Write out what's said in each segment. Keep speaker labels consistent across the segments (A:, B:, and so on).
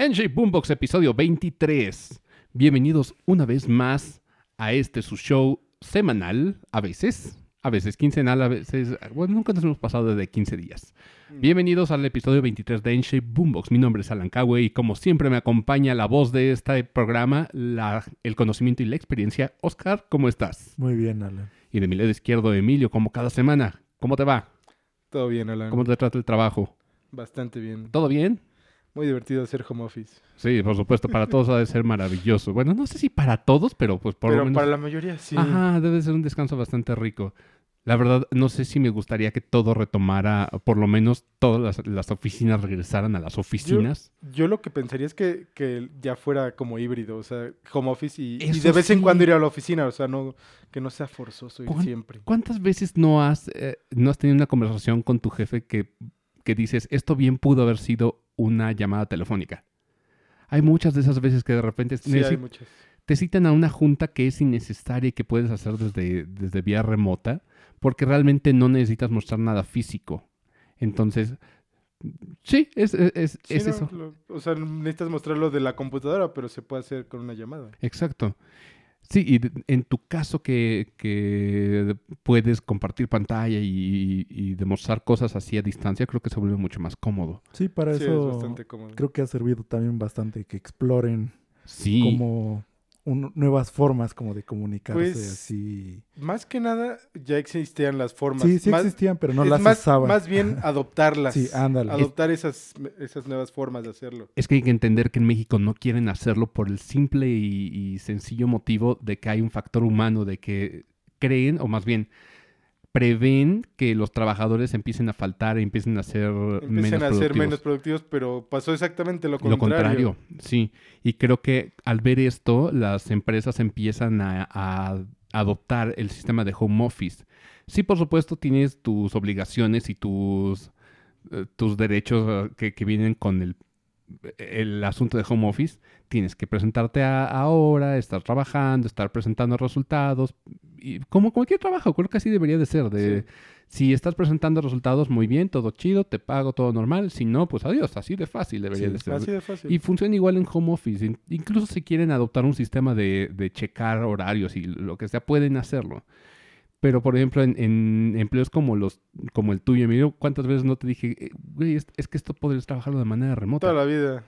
A: NJ Boombox episodio 23. Bienvenidos una vez más a este su show semanal, a veces, a veces quincenal, a veces, bueno, nunca nos hemos pasado de 15 días. Bienvenidos al episodio 23 de NJ Boombox. Mi nombre es Alan Cawe y como siempre me acompaña la voz de este programa, la- el conocimiento y la experiencia. Oscar, ¿cómo estás?
B: Muy bien, Alan.
A: Y de mi lado izquierdo, Emilio, como cada semana. ¿Cómo te va?
C: Todo bien, Alan.
A: ¿Cómo te trata el trabajo?
C: Bastante bien.
A: ¿Todo bien?
C: Muy divertido hacer home office.
A: Sí, por supuesto, para todos ha de ser maravilloso. Bueno, no sé si para todos, pero pues por lo
C: Pero
A: menos...
C: para la mayoría sí.
A: Ajá, debe ser un descanso bastante rico. La verdad, no sé si me gustaría que todo retomara, por lo menos todas las, las oficinas regresaran a las oficinas.
C: Yo lo que pensaría es que, que ya fuera como híbrido, o sea, home office y, de vez en cuando ir a la oficina, o sea, no que no sea forzoso ir
A: ¿Cuán-
C: siempre.
A: ¿Cuántas veces no has, eh, no has tenido una conversación con tu jefe que, que dices, esto bien pudo haber sido una llamada telefónica? Hay muchas de esas veces que de repente
C: Sí, hay
A: necesi-
C: muchas.
A: te citan a una junta que es innecesaria y que puedes hacer desde, desde vía remota, porque realmente no necesitas mostrar nada físico. Entonces, sí, es, es, es-
C: Sí,
A: es
C: no,
A: eso.
C: lo- o sea, necesitas mostrarlo de la computadora, pero se puede hacer con una llamada.
A: Exacto. Sí, y de- en tu caso que, que puedes compartir pantalla y, y demostrar cosas así a distancia, creo que se vuelve mucho más cómodo.
B: Sí, para
C: Sí, es
B: eso
C: bastante cómodo.
B: creo que ha servido también bastante que exploren
A: Sí,
B: como un- nuevas formas como de comunicarse
C: Pues,
B: así.
C: Más que nada, ya existían las formas.
B: Sí, sí
C: Más-
B: existían, pero no
C: es
B: las
C: más,
B: usaban.
C: Más bien adoptarlas.
B: Sí, ándale.
C: Adoptar esas, esas nuevas formas de hacerlo.
A: es que hay que entender que en México no quieren hacerlo por el simple y, y sencillo motivo de que hay un factor humano, de que creen, o más bien, prevén que los trabajadores empiecen a faltar empiecen a ser
C: Empiezan
A: menos
C: a ser menos productivos, pero pasó exactamente lo
A: Lo
C: contrario.
A: contrario, sí. Y creo que al ver esto, las empresas empiezan a, a adoptar el sistema de home office. Sí, por supuesto, tienes tus obligaciones y tus, eh, tus derechos eh, que, que vienen con el, el asunto de home office. Tienes que presentarte ahora, estar trabajando, estar presentando resultados. Y como cualquier trabajo, creo que así debería de ser. De,
C: Sí.
A: Si estás presentando resultados muy bien, todo chido, te pago todo normal. Si no, pues adiós, así de fácil debería
B: Sí,
A: de ser.
C: Así de fácil.
A: Y funciona igual en home office. In- Incluso si quieren adoptar un sistema de, de checar horarios y lo que sea, pueden hacerlo. Pero, por ejemplo, en, en empleos como los como el tuyo, Emilio, ¿cuántas veces no te dije, eh, güey, es, es que esto podrías trabajarlo de manera remota?
C: Toda la vida.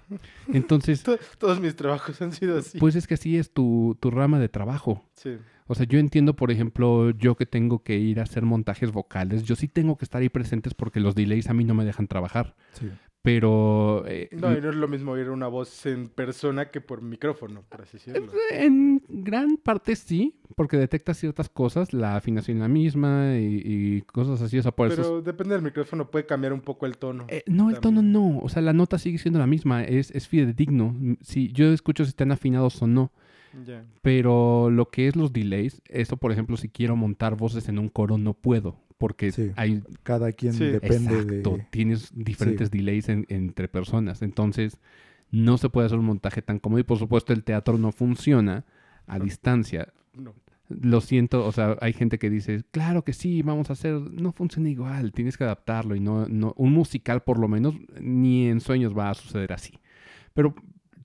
A: Entonces,
C: To- todos mis trabajos han sido así.
A: pues es que así es tu, tu rama de trabajo.
C: sí.
A: O sea, yo entiendo, por ejemplo, yo que tengo que ir a hacer montajes vocales, yo sí tengo que estar ahí presentes porque los delays a mí no me dejan trabajar.
B: Sí.
A: Pero eh,
C: No, y no es lo mismo oír una voz en persona que por micrófono, por así decirlo.
A: En gran parte sí, porque detecta ciertas cosas, la afinación la misma y, y cosas así. O sea, por eso.
C: Pero depende del micrófono, puede cambiar un poco el tono.
A: Eh, no, el tono no. O sea, la nota sigue siendo la misma. Es, es fidedigno. Si yo escucho si están afinados o no.
C: Ya.
A: Pero lo que es los delays, eso, por ejemplo, si quiero montar voces en un coro, no puedo. Porque
B: Sí.
A: hay.
B: Cada quien
C: Sí.
B: depende
A: exacto.
B: de...
A: Tienes diferentes delays en- entre personas. Entonces, no se puede hacer un montaje tan cómodo. Y por supuesto, el teatro no funciona a
C: No.
A: distancia.
C: No.
A: Lo siento, o sea, hay gente que dice, claro que sí, vamos a hacer, no funciona igual, tienes que adaptarlo y no, no, un musical por lo menos, ni en sueños va a suceder así. Pero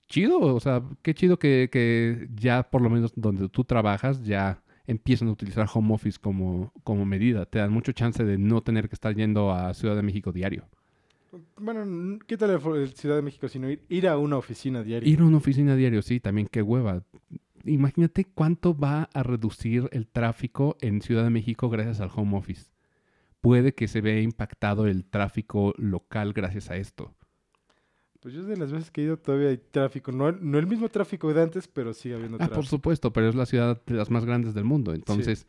A: chido, o sea, qué chido que, que ya por lo menos donde tú trabajas ya empiezan a utilizar home office como, como medida. Te dan mucho chance de no tener que estar yendo a Ciudad de México diario.
C: Bueno, n- quítale el Ciudad de México, sino ir, ir a una oficina diaria.
A: Ir a una oficina diario, sí, también qué hueva. Imagínate cuánto va a reducir el tráfico en Ciudad de México gracias al home office. Puede que se vea impactado el tráfico local gracias a esto.
C: Pues yo de las veces que he ido todavía hay tráfico. No, no el mismo tráfico de antes, pero sigue habiendo
A: Ah, por
C: tráfico.
A: supuesto, pero es la ciudad de las más grandes del mundo. Entonces,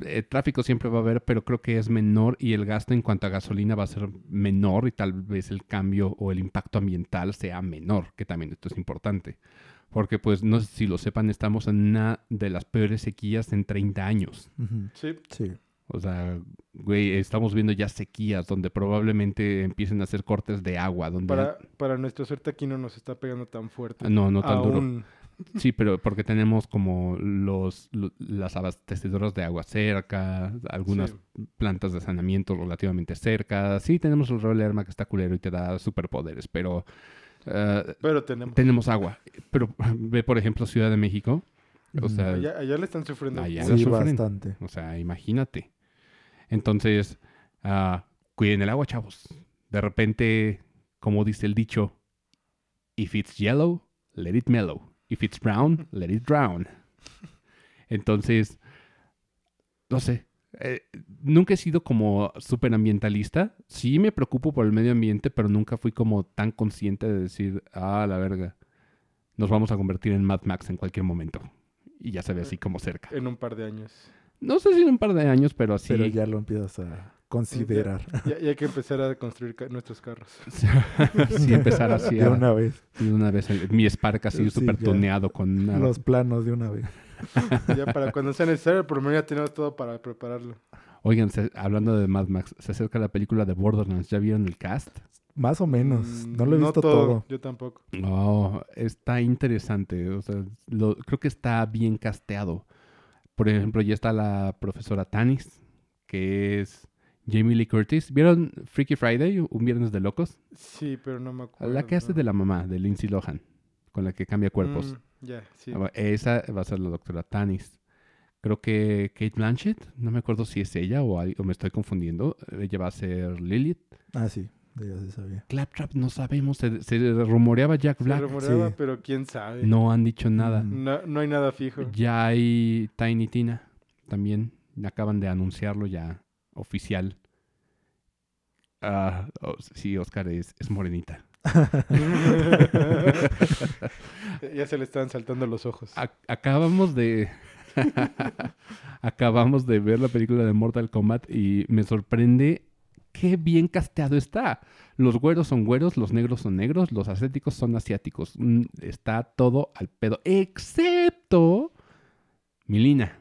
A: eh, tráfico siempre va a haber, pero creo que es menor y el gasto en cuanto a gasolina va a ser menor y tal vez el cambio o el impacto ambiental sea menor, que también esto es importante. Porque, pues, no sé si lo sepan, estamos en una de las peores sequías en 30 años.
C: Sí,
B: Sí.
A: O sea, güey, estamos viendo ya sequías donde probablemente empiecen a hacer cortes de agua. Donde
C: para, para nuestra suerte aquí no nos está pegando tan fuerte.
A: Ah, No, no tan duro. Sí, pero porque tenemos como los, lo- las abastecedoras de agua cerca, algunas
C: Sí.
A: plantas de saneamiento relativamente cerca. Sí, tenemos el rol Lerma que está culero y te da superpoderes, pero Ah,
C: Pero tenemos.
A: tenemos agua. Pero ve, por ejemplo, Ciudad de México. O sea,
C: allá, allá le están sufriendo.
A: Allá
B: Sí,
A: lo sufren.
B: bastante.
A: O sea, imagínate. Entonces, ah, cuiden el agua, chavos. De repente, como dice el dicho, if it's yellow, let it mellow. If it's brown, let it drown. Entonces, no sé. eh, nunca he sido como súper ambientalista. Sí me preocupo por el medio ambiente, pero nunca fui como tan consciente de decir, ah, la verga, nos vamos a convertir en Mad Max en cualquier momento. Y ya se ve así como cerca.
C: En un par de años.
A: No sé si en un par de años, pero así.
B: Pero ya lo empiezas a considerar
C: Ya, ya hay que empezar a construir ca- nuestros carros.
A: sí, empezar así
B: de
A: a-
B: una vez.
A: de una vez. el- mi Spark así
B: Sí,
A: súper
B: ya.
A: tuneado con una...
B: Los planos de una vez.
C: Ya para cuando sea necesario, por lo menos ya tenemos todo para prepararlo.
A: Oigan, se- hablando de Mad Max, se acerca la película de Borderlands. ¿Ya vieron el cast?
B: Más o menos.
C: Mm,
B: No lo he visto todo.
C: Yo tampoco.
A: Oh, está interesante. O sea, lo- creo que está bien casteado. Por ejemplo, ya está la profesora Tanis, que es Jamie Lee Curtis. ¿Vieron Freaky Friday, un viernes de locos?
C: Sí, pero no me acuerdo.
A: La que hace de la mamá, de Lindsay Lohan, con la que cambia cuerpos.
C: Mm, ya, sí.
A: Ah, Esa va a ser la doctora Tanis. Creo que Kate Blanchett, no me acuerdo si es ella o, o me estoy confundiendo. Ella va a ser Lilith.
B: Ah, sí. De Ya se sabía.
A: Claptrap, no sabemos. Se, se rumoreaba Jack
C: Se
A: Black.
C: rumoreaba,
B: sí.
C: pero quién sabe.
A: No han dicho nada.
B: Mm.
C: No, no hay nada fijo.
A: Ya hay Tiny Tina también. Acaban de anunciarlo ya oficial. Ah, oh, sí, Oscar es, es morenita.
C: ya se le están saltando los ojos.
A: Ac- acabamos de. acabamos de ver la película de Mortal Kombat y me sorprende qué bien casteado está. Los güeros son güeros, los negros son negros, los asiáticos son asiáticos. Mm, Está todo al pedo. Excepto. Milina.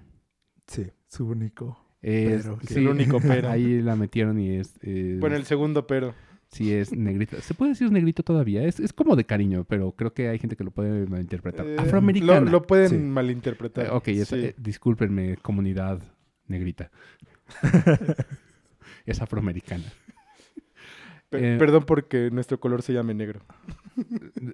B: Sí, su único.
A: Es,
B: Pero,
A: sí,
C: el único pero.
A: Ahí la metieron y es. es-
C: Bueno, el segundo pero.
A: Sí, es negrito. ¿Se puede decir negrito todavía? Es, es como de cariño, pero creo que hay gente que lo puede malinterpretar.
C: Eh,
A: Afroamericana.
C: Lo, lo pueden
B: Sí.
C: malinterpretar.
A: Eh, ok, es-
C: Sí.
A: eh, discúlpenme, comunidad negrita. es afroamericana. Eh,
C: Perdón porque nuestro color se llame negro.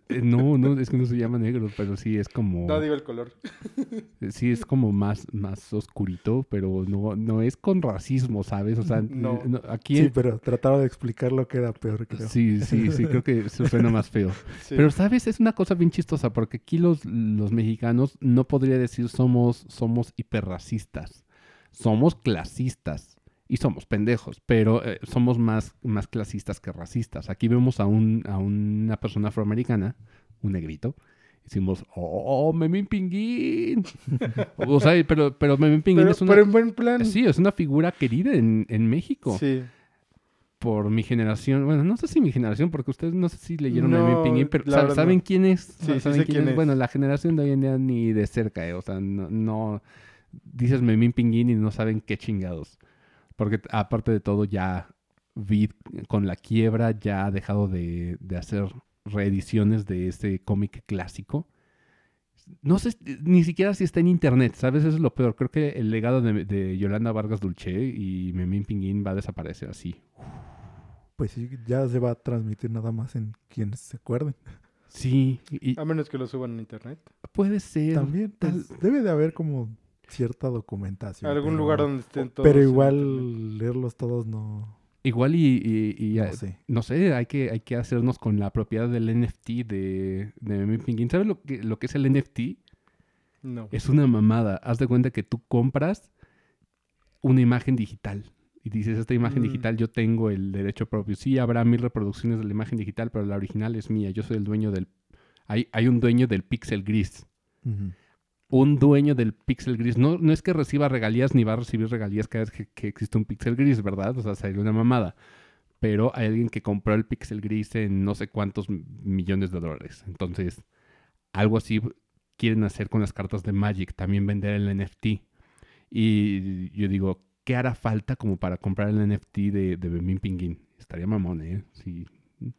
A: Eh, No, no, es que no se llama negro, pero sí es como...
C: No digo el color.
A: Sí es como más, más oscurito, pero no, no es con racismo, ¿sabes? O sea,
C: No.
A: no, aquí...
B: Sí, pero trataba de explicarlo queda peor, creo.
A: Sí, sí, sí, creo que suena más feo.
C: Sí.
A: Pero, ¿sabes? Es una cosa bien chistosa porque aquí los, los mexicanos no podría decir somos, somos hiperracistas. Somos clasistas y somos pendejos, pero eh, somos más, más clasistas que racistas. Aquí vemos a, un, a una persona afroamericana, un negrito, y decimos, ¡oh, Memín Pinguín! o sea, pero, pero Memín Pinguín
C: pero,
A: es una...
C: pero en buen plan.
A: Sí, es una figura querida en, en México
C: Sí.
A: por mi generación. Bueno, no sé si mi generación, porque ustedes no sé si leyeron
C: No,
A: Memín Pinguín, pero ¿saben,
C: verdad
A: ¿saben
C: no.
A: quién es?
C: Sí, sí
A: ¿Saben
C: sé quién es.
A: Bueno, la generación de hoy en día ni de cerca, eh, O sea, no, no- dices Memín Pinguín y no saben qué chingados. Porque aparte de todo, ya Vid con la quiebra ya ha dejado de, de hacer reediciones de ese cómic clásico. No sé ni siquiera si está en internet, ¿sabes? Eso es lo peor. Creo que el legado de, de Yolanda Vargas Dulce y Memín Pinguín va a desaparecer así.
B: Pues sí, ya se va a transmitir nada más en quienes se acuerden.
A: Sí, y
C: A menos que lo suban en internet.
A: puede ser.
B: También
A: tal-
B: pues, debe de haber como cierta documentación.
C: Algún
B: pero-
C: lugar donde estén todos.
B: Pero igual leerlos todos no,
A: Igual y, y- y,
B: no sé.
A: no sé, hay que, hay que hacernos con la propiedad del NFT de, de Memín Pinguín. ¿Sabes lo que, lo que es el NFT?
C: No.
A: Es una mamada. Haz de cuenta que tú compras una imagen digital. Y dices, esta imagen
C: Mm.
A: digital yo tengo el derecho propio. Sí, habrá mil reproducciones de la imagen digital, pero la original es mía. Yo soy el dueño del... Hay, hay un dueño del pixel gris. Un dueño del pixel gris. No, no es que reciba regalías ni va a recibir regalías cada vez que, que existe un pixel gris, ¿verdad? O sea, sería una mamada. Pero hay alguien que compró el pixel gris en no sé cuántos millones de dólares. Entonces, algo así quieren hacer con las cartas de Magic, también vender el NFT. Y yo digo, ¿qué hará falta como para comprar el NFT de, de Memín Pinguín? Estaría mamón, ¿eh? Sí,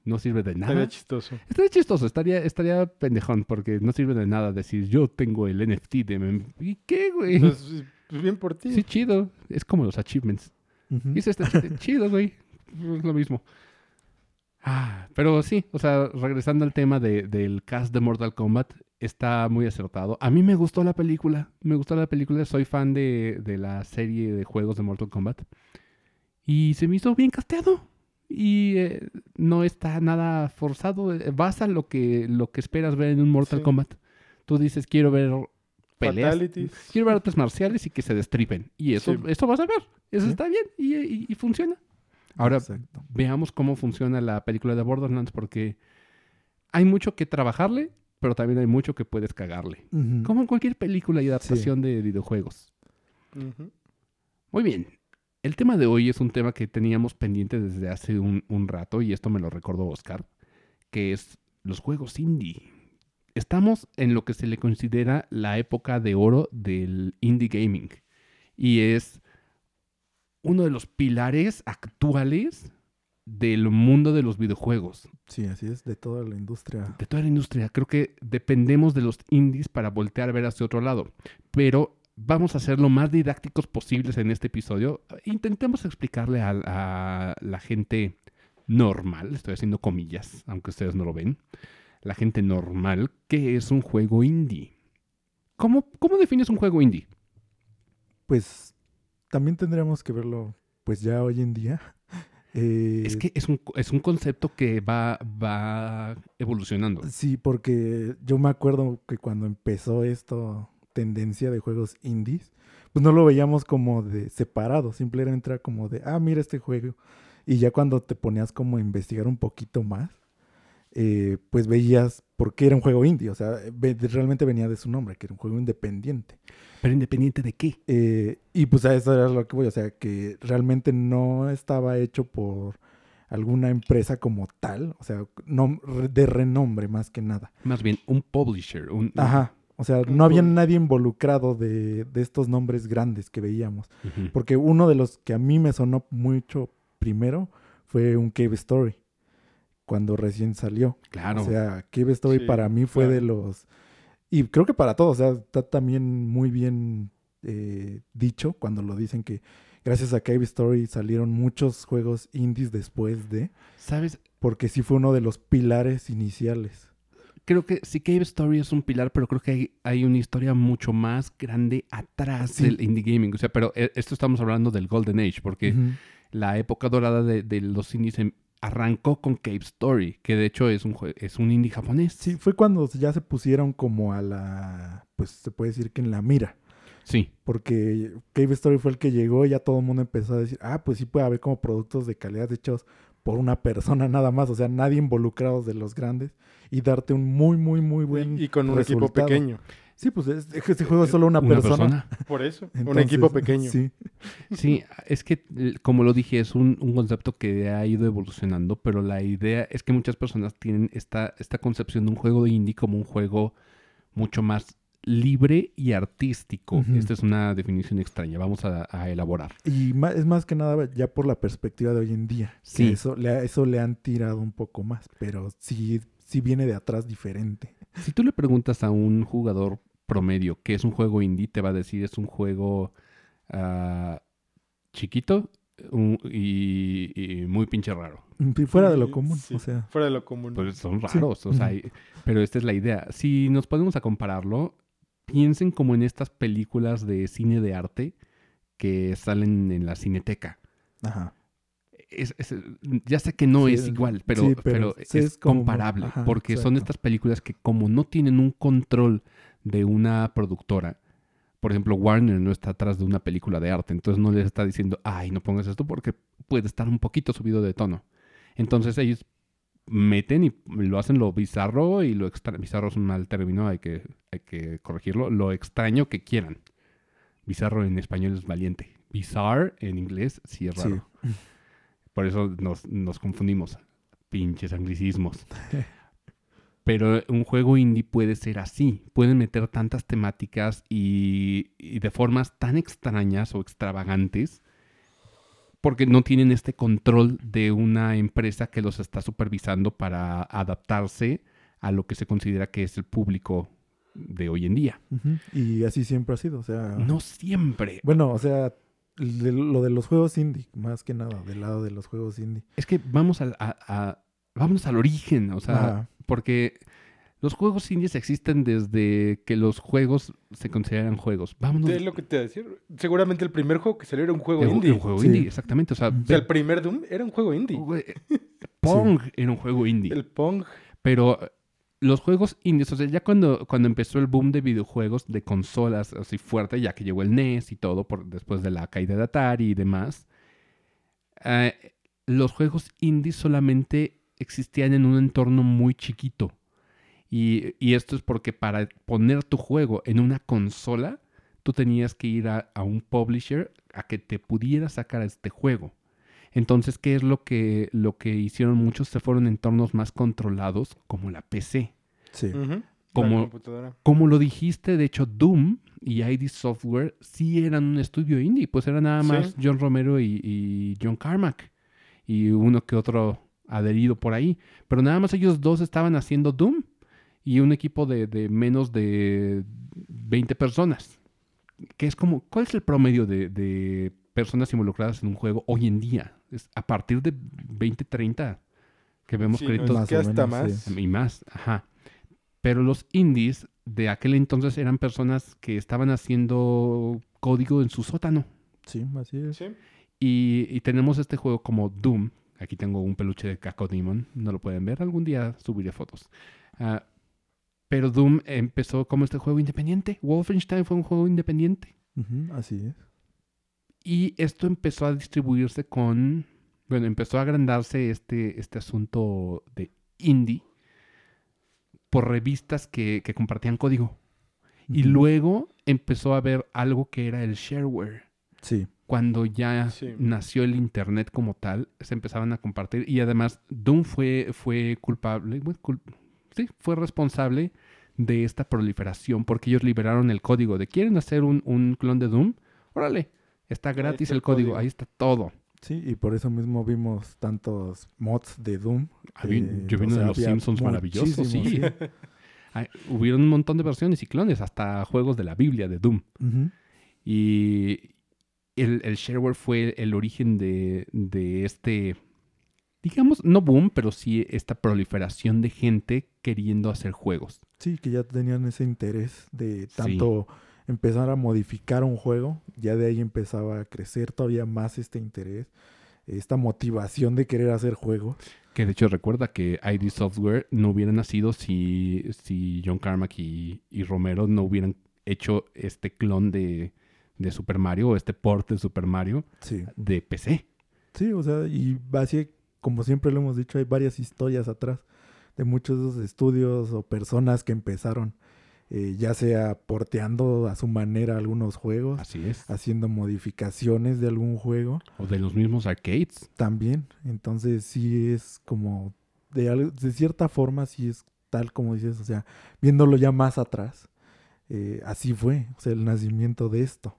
A: no sirve de nada.
C: Estaría chistoso.
A: Estaría chistoso, estaría, estaría pendejón, porque no sirve de nada decir, yo tengo el NFT de. ¿Y qué, güey?
C: Pues, pues bien por ti.
A: Sí, chido. Es como los achievements. Y eso está ch- chido, güey. Es lo mismo. Ah, pero sí, o sea, regresando al tema de- del cast de Mortal Kombat, está muy acertado. A mí me gustó la película, me gustó la película, soy fan de, de la serie de juegos de Mortal Kombat. Y se me hizo bien casteado. Y eh, no está nada forzado. eh, Vas a lo que, lo que esperas ver en un Mortal
C: Sí.
A: Kombat. Tú dices, quiero ver peleas.
C: Fatalities.
A: Quiero ver artes marciales y que se destripen. Y eso,
C: Sí.
A: eso vas a ver. Eso
B: Sí.
A: está bien y, y- y funciona. Ahora,
B: Exacto.
A: veamos cómo funciona la película de Borderlands porque hay mucho que trabajarle, pero también hay mucho que puedes cagarle. Como en cualquier película y adaptación de videojuegos. Muy bien. El tema de hoy es un tema que teníamos pendiente desde hace un, un rato y esto me lo recordó Oscar, que es los juegos indie. Estamos en lo que se le considera la época de oro del indie gaming y es uno de los pilares actuales del mundo de los videojuegos,
B: Sí, así es, de toda la industria.
A: de toda la industria. Creo que dependemos de los indies para voltear a ver hacia otro lado, pero vamos a ser lo más didácticos posibles en este episodio. Intentemos explicarle a, a la gente normal, estoy haciendo comillas, aunque ustedes no lo ven, la gente normal, qué es un juego indie. ¿Cómo, cómo defines un juego indie?
B: Pues también tendríamos que verlo, pues ya hoy en día. Eh,
A: Es que es un, es un concepto que va, va evolucionando.
B: Sí, porque yo me acuerdo que cuando empezó esto, tendencia de juegos indies, pues no lo veíamos como de separado, simplemente era como de, ah, mira este juego. Y ya cuando te ponías como a investigar un poquito más, eh, pues veías por qué era un juego indie, o sea, ve- realmente venía de su nombre, que era un juego independiente.
A: Pero independiente de qué.
B: Eh, y pues a eso era lo que voy, o sea, que realmente no estaba hecho por alguna empresa como tal, o sea, no, de renombre más que nada.
A: Más bien, un publisher. Un,
B: Ajá. O sea, no había nadie involucrado de, de estos nombres grandes que veíamos. Porque uno de los que a mí me sonó mucho primero fue un Cave Story. Cuando recién salió.
A: Claro.
B: O sea, Cave Story
C: Sí,
B: para mí fue
C: claro.
B: de los... Y creo que para todos, o sea, está también muy bien eh, dicho cuando lo dicen que gracias a Cave Story salieron muchos juegos indies después de...
A: ¿Sabes?
B: Porque sí fue uno de los pilares iniciales.
A: Creo que sí Cave Story es un pilar, pero creo que hay, hay una historia mucho más grande atrás
B: Sí.
A: del indie gaming. O sea, pero eh, esto estamos hablando del Golden Age, porque la época dorada de, de los indies em- arrancó con Cave Story, que de hecho es un, es un indie japonés.
B: Sí, fue cuando ya se pusieron como a la, pues se puede decir que en la mira,
A: Sí.
B: porque Cave Story fue el que llegó y ya todo el mundo empezó a decir, ah, pues sí puede haber como productos de calidad hechos por una persona nada más, o sea, nadie involucrados de los grandes y darte un muy, muy, muy buen
C: Y con un equipo pequeño.
B: Sí, pues es, es que este juego es solo una, persona.
C: Por eso. un equipo pequeño.
B: Sí,
A: Sí, es que, eh, como lo dije, es un, un concepto que ha ido evolucionando, pero la idea es que muchas personas tienen esta, esta concepción de un juego de indie como un juego mucho más libre y artístico. Esta es una definición extraña, vamos a, a elaborar.
B: y es más que nada ya por la perspectiva de hoy en día. que
A: Sí.
B: Eso le, ha- eso le han tirado un poco más, pero sí, sí viene de atrás diferente.
A: Si tú le preguntas a un jugador promedio qué es un juego indie, te va a decir es un juego ah, chiquito un- y, y muy pinche raro.
B: Sí, Fuera de lo común,
C: sí,
B: o sea.
C: Fuera de lo común.
A: Pues son
B: Sí.
A: raros, o sea, pero esta es la idea. Si nos ponemos a compararlo, piensen como en estas películas de cine de arte que salen en la cineteca.
B: Ajá.
A: Es- es- ya sé que no
B: Sí,
A: es igual, pero,
B: sí,
A: pero,
B: pero sí
A: es,
B: es como-
A: comparable,
B: ajá,
A: porque son estas películas que como no tienen un control de una productora, por ejemplo, Warner no está atrás de una película de arte, entonces no les está diciendo, ay, no pongas esto porque puede estar un poquito subido de tono. Entonces ellos meten y lo hacen lo bizarro y lo extraño. Bizarro es un mal término, hay que, hay que corregirlo. Lo extraño que quieran. Bizarro en español es valiente. Bizarre en inglés sí es
B: Sí.
A: raro. Por eso nos, nos confundimos. Pinches anglicismos. Pero un juego indie puede ser así. Pueden meter tantas temáticas y, y de formas tan extrañas o extravagantes porque no tienen este control de una empresa que los está supervisando para adaptarse a lo que se considera que es el público de hoy en día.
B: Y así siempre ha sido, o sea.
A: No siempre.
B: Bueno, o sea, de- lo de los juegos indie, más que nada, del lado de los juegos indie.
A: Es que vamos a, a- a- vámonos al origen, o sea, porque los juegos indies existen desde que los juegos se consideran juegos. Vámonos.
C: Es lo que te iba a decir. Seguramente el primer juego que salió era un juego
A: el-
C: indie.
A: Un juego
B: Sí.
A: indie, exactamente. O sea,
C: O sea, el primer Doom era un juego indie.
A: Güey, Pong era un juego indie.
C: El Pong.
A: Pero eh, los juegos indies, o sea, ya cuando, cuando empezó el boom de videojuegos de consolas así fuerte, ya que llegó el NES y todo, por, después de la caída de Atari y demás, eh, los juegos indies solamente existían en un entorno muy chiquito. Y, y esto es porque para poner tu juego en una consola, tú tenías que ir a, a un publisher a que te pudiera sacar este juego. Entonces, ¿qué es lo que, lo que hicieron muchos? Se fueron a entornos más controlados, como la PC.
B: Sí.
A: Como-. Como lo dijiste, de hecho, Doom y ID Software sí eran un estudio indie, pues era nada
C: Sí.
A: más John Romero y, y John Carmack y uno que otro adherido por ahí. Pero nada más ellos dos estaban haciendo Doom y un equipo de, de menos de 20 personas. Que es como, ¿cuál es el promedio de, de personas involucradas en un juego hoy en día? Es a partir de 20, 30 que vemos
C: Sí, no,
A: créditos
C: es que hasta
B: menos,
C: más.
A: y más, ajá. Pero los indies de aquel entonces eran personas que estaban haciendo código en su sótano.
B: Sí, así es.
C: Sí.
A: Y, y tenemos este juego como Doom. Aquí tengo un peluche de Cacodemon. No lo pueden ver. Algún día subiré fotos. Ah, pero Doom empezó como este juego independiente. Wolfenstein fue un juego independiente.
B: Ujú, así es.
A: Y esto empezó a distribuirse con. Bueno, empezó a agrandarse este, este asunto de indie por revistas que, que compartían código. Y
B: Ujú.
A: luego empezó a haber algo que era el shareware.
B: Sí.
A: Cuando ya
C: Sí.
A: nació el internet como tal, se empezaban a compartir. Y además, Doom fue, fue culpable, bueno, cul- sí, fue responsable de esta proliferación porque ellos liberaron el código de quieren hacer un, un clon de Doom. Órale, está gratis
C: está
A: el
C: el
A: código,
C: código.
A: ahí está todo.
B: Sí, y por eso mismo vimos tantos mods de Doom.
A: Había-
B: eh,
A: yo vi
B: o
A: uno de los Simpsons maravilloso, sí. hubieron un montón de versiones y clones, hasta juegos de la Biblia de Doom. Y el, el shareware fue el origen de, de este, digamos, no boom, pero sí esta proliferación de gente queriendo hacer juegos.
B: Sí, que ya tenían ese interés de tanto empezar a modificar un juego, ya de ahí empezaba a crecer todavía más este interés, esta motivación de querer hacer juegos.
A: Que de hecho recuerda que ID Software no hubiera nacido si, si John Carmack y, y Romero no hubieran hecho este clon de, de Super Mario o este port de Super Mario
B: Sí.
A: de PC.
B: Sí, o sea, y así, como siempre lo hemos dicho, hay varias historias atrás de muchos de esos estudios o personas que empezaron, eh, ya sea porteando a su manera algunos juegos,
A: Así es.
B: haciendo modificaciones de algún juego
A: O de los mismos arcades.
B: también. Entonces sí es como, de, al- de cierta forma, sí es tal como dices, o sea, viéndolo ya más atrás, eh, así fue, o sea, el nacimiento de esto.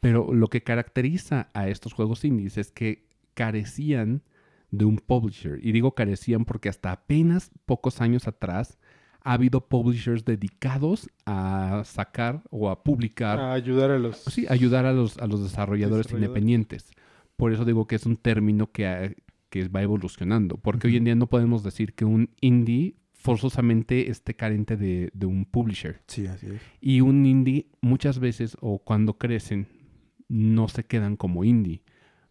A: Pero lo que caracteriza a estos juegos indies es que carecían de un publisher. Y digo carecían porque hasta apenas pocos años atrás ha habido publishers dedicados a sacar o a publicar,
C: A ayudar a los.
A: sí, ayudar a los, a los desarrolladores,
C: Desarrolladores.
A: independientes. Por eso digo que es un término que, ha- que va evolucionando. Porque hoy en día no podemos decir que un indie forzosamente esté carente de, de un publisher.
B: Sí, así es.
A: Y un indie muchas veces o cuando crecen no se quedan como indie.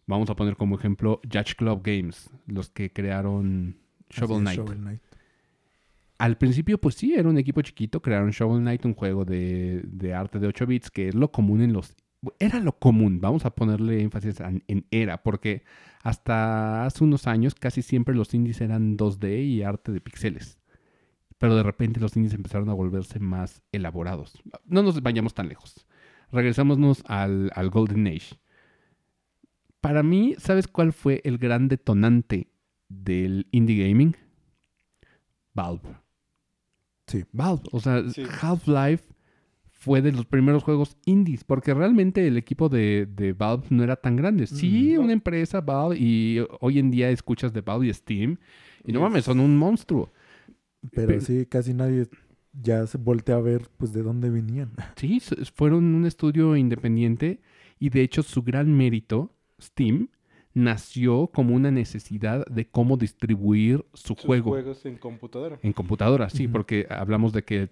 A: Vamos a poner como ejemplo Judge Club Games, los que crearon Shovel Knight.
B: Shovel Knight.
A: Al principio pues sí, era un equipo chiquito, crearon Shovel Knight, un juego de, de arte de 8 bits, que es lo común en los... Era lo común, vamos a ponerle énfasis en, en era, porque hasta hace unos años casi siempre los indies eran 2D y arte de píxeles. Pero de repente los indies empezaron a volverse más elaborados. No nos vayamos tan lejos. Regresámonos al, al Golden Age. Para mí, ¿sabes cuál fue el gran detonante del indie gaming? Valve.
B: Sí.
A: Valve. O sea,
C: Sí.
A: Half-Life fue de los primeros juegos indies, porque realmente el equipo de, de Valve no era tan grande. Sí,
C: no.
A: una empresa Valve, y hoy en día escuchas de Valve y Steam, y no mames,
C: es-
A: son un monstruo.
B: Pero
A: Pero-
B: sí, casi nadie ya se voltea a ver pues de dónde venían.
A: Sí, fueron un estudio independiente, y de hecho su gran mérito, Steam, nació como una necesidad de cómo distribuir su
C: Sus
A: juego
C: juegos en computadora.
A: en computadora, sí, porque hablamos de que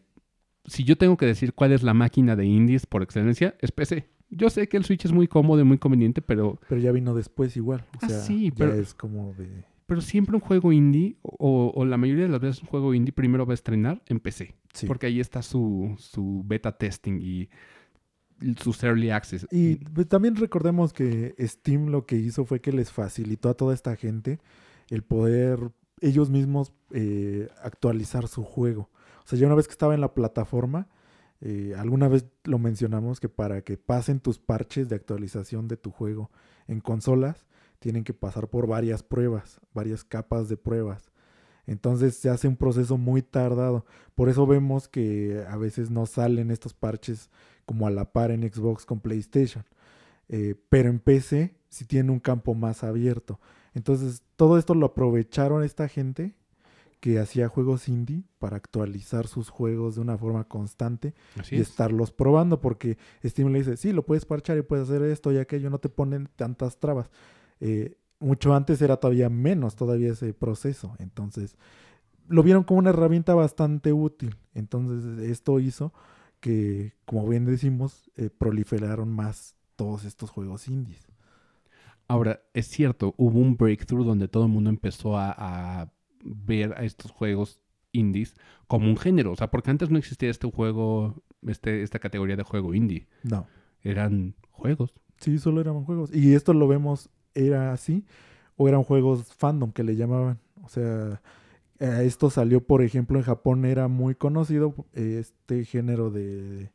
A: si yo tengo que decir cuál es la máquina de indies por excelencia, es PC. Yo sé que el Switch es muy cómodo y muy conveniente, pero,
B: Pero ya vino después igual. O
A: Ah,
B: sea,
A: sí,
B: ya
A: pero-
B: es como de...
A: pero siempre un juego indie, o, o la mayoría de las veces un juego indie primero va a estrenar en PC.
B: Sí.
A: Porque ahí está su, su beta testing y sus early access.
B: Y pues, también recordemos que Steam lo que hizo fue que les facilitó a toda esta gente el poder ellos mismos eh, actualizar su juego. O sea, ya una vez que estaba en la plataforma, eh, alguna vez lo mencionamos que para que pasen tus parches de actualización de tu juego en consolas, tienen que pasar por varias pruebas, varias capas de pruebas. Entonces se hace un proceso muy tardado. Por eso vemos que a veces no salen estos parches como a la par en Xbox con PlayStation. Eh, pero en PC sí tiene un campo más abierto. Entonces todo esto lo aprovecharon esta gente que hacía juegos indie para actualizar sus juegos de una forma constante
A: Así
B: y
A: es.
B: estarlos probando porque Steam le dice, sí, lo puedes parchar y puedes hacer esto y aquello, no te ponen tantas trabas. Eh, mucho antes era todavía menos todavía ese proceso. Entonces, lo vieron como una herramienta bastante útil. Entonces, esto hizo que, como bien decimos, eh, proliferaron más todos estos juegos indies.
A: Ahora, es cierto, hubo un breakthrough donde todo el mundo empezó a, a ver a estos juegos indies como un género. O sea, porque antes no existía este juego, este, esta categoría de juego indie.
B: No,
A: Eran juegos.
B: sí, solo eran juegos. Y esto lo vemos, era así, o eran juegos fandom que le llamaban. O sea, esto salió, por ejemplo, en Japón era muy conocido este género de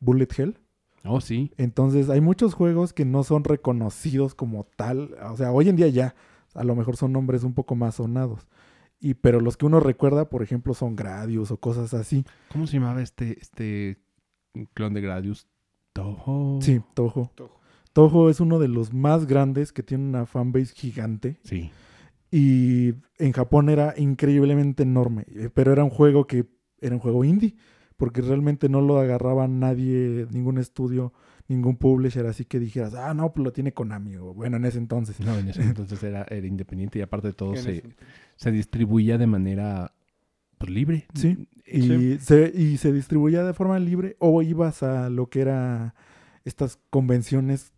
B: Bullet Hell.
A: Oh, sí.
B: Entonces, hay muchos juegos que no son reconocidos como tal. O sea, hoy en día ya, a lo mejor son nombres un poco más sonados. Y, pero los que uno recuerda, por ejemplo, son Gradius o cosas así.
A: ¿Cómo se llamaba este, este clon de Gradius? Toho.
B: Sí, Toho.
C: Toho.
B: Toho es uno de los más grandes que tiene una fanbase gigante.
A: Sí.
B: Y en Japón era increíblemente enorme. eh, Pero era un juego que era un juego indie. Porque realmente no lo agarraba nadie, ningún estudio, ningún publisher. Así que dijeras, ah, no, pues lo tiene Konami. O bueno, en ese entonces.
A: No, en ese entonces era, era independiente y aparte de todo se, se distribuía de manera pues, libre.
B: Sí. Y,
C: Sí.
B: Se, y se distribuía de forma libre. O ibas a lo que era estas convenciones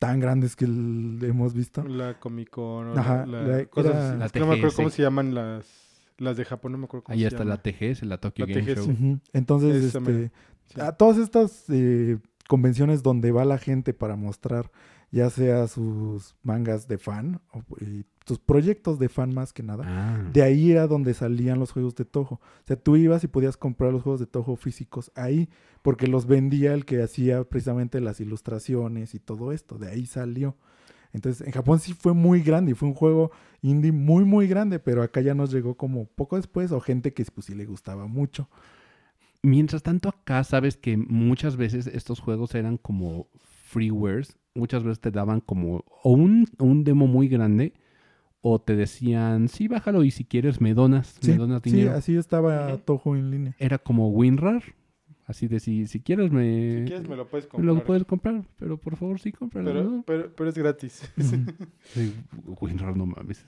B: tan grandes que hemos visto.
C: La Comic Con. o
B: Ajá,
C: la,
B: la-
C: cosas
B: era-
C: así.
A: La
C: Es que no me acuerdo cómo se llaman las, las de Japón, no me acuerdo cómo
A: Ahí
C: se
A: está
C: llama.
A: la TGS, la Tokyo
C: La
A: Game
C: TGS.
A: Show.
B: Entonces, este.
C: Sí.
B: a todas estas eh, convenciones donde va la gente para mostrar ya sea sus mangas de fan o y sus proyectos de fan más que nada.
A: Ah.
B: De ahí era donde salían los juegos de Toho. O sea, tú ibas y podías comprar los juegos de Toho físicos ahí, porque los vendía el que hacía precisamente las ilustraciones y todo esto. De ahí salió. Entonces, en Japón sí fue muy grande y fue un juego indie muy, muy grande, pero acá ya nos llegó como poco después o gente que pues sí le gustaba mucho.
A: Mientras tanto, acá sabes que muchas veces estos juegos eran como freewares. Muchas veces te daban como o un, un demo muy grande o te decían, sí, bájalo y si quieres me donas,
B: Sí,
A: me donas
B: sí,
A: dinero.
B: así estaba. Toho en línea.
A: Era como WinRAR. Así de si, si quieres me,
C: Si quieres me lo puedes
A: me
C: comprar.
A: lo puedes comprar, pero por favor sí cómpralo.
C: pero,
A: ¿no?
C: pero, pero es gratis.
A: Sí, WinRAR no mames.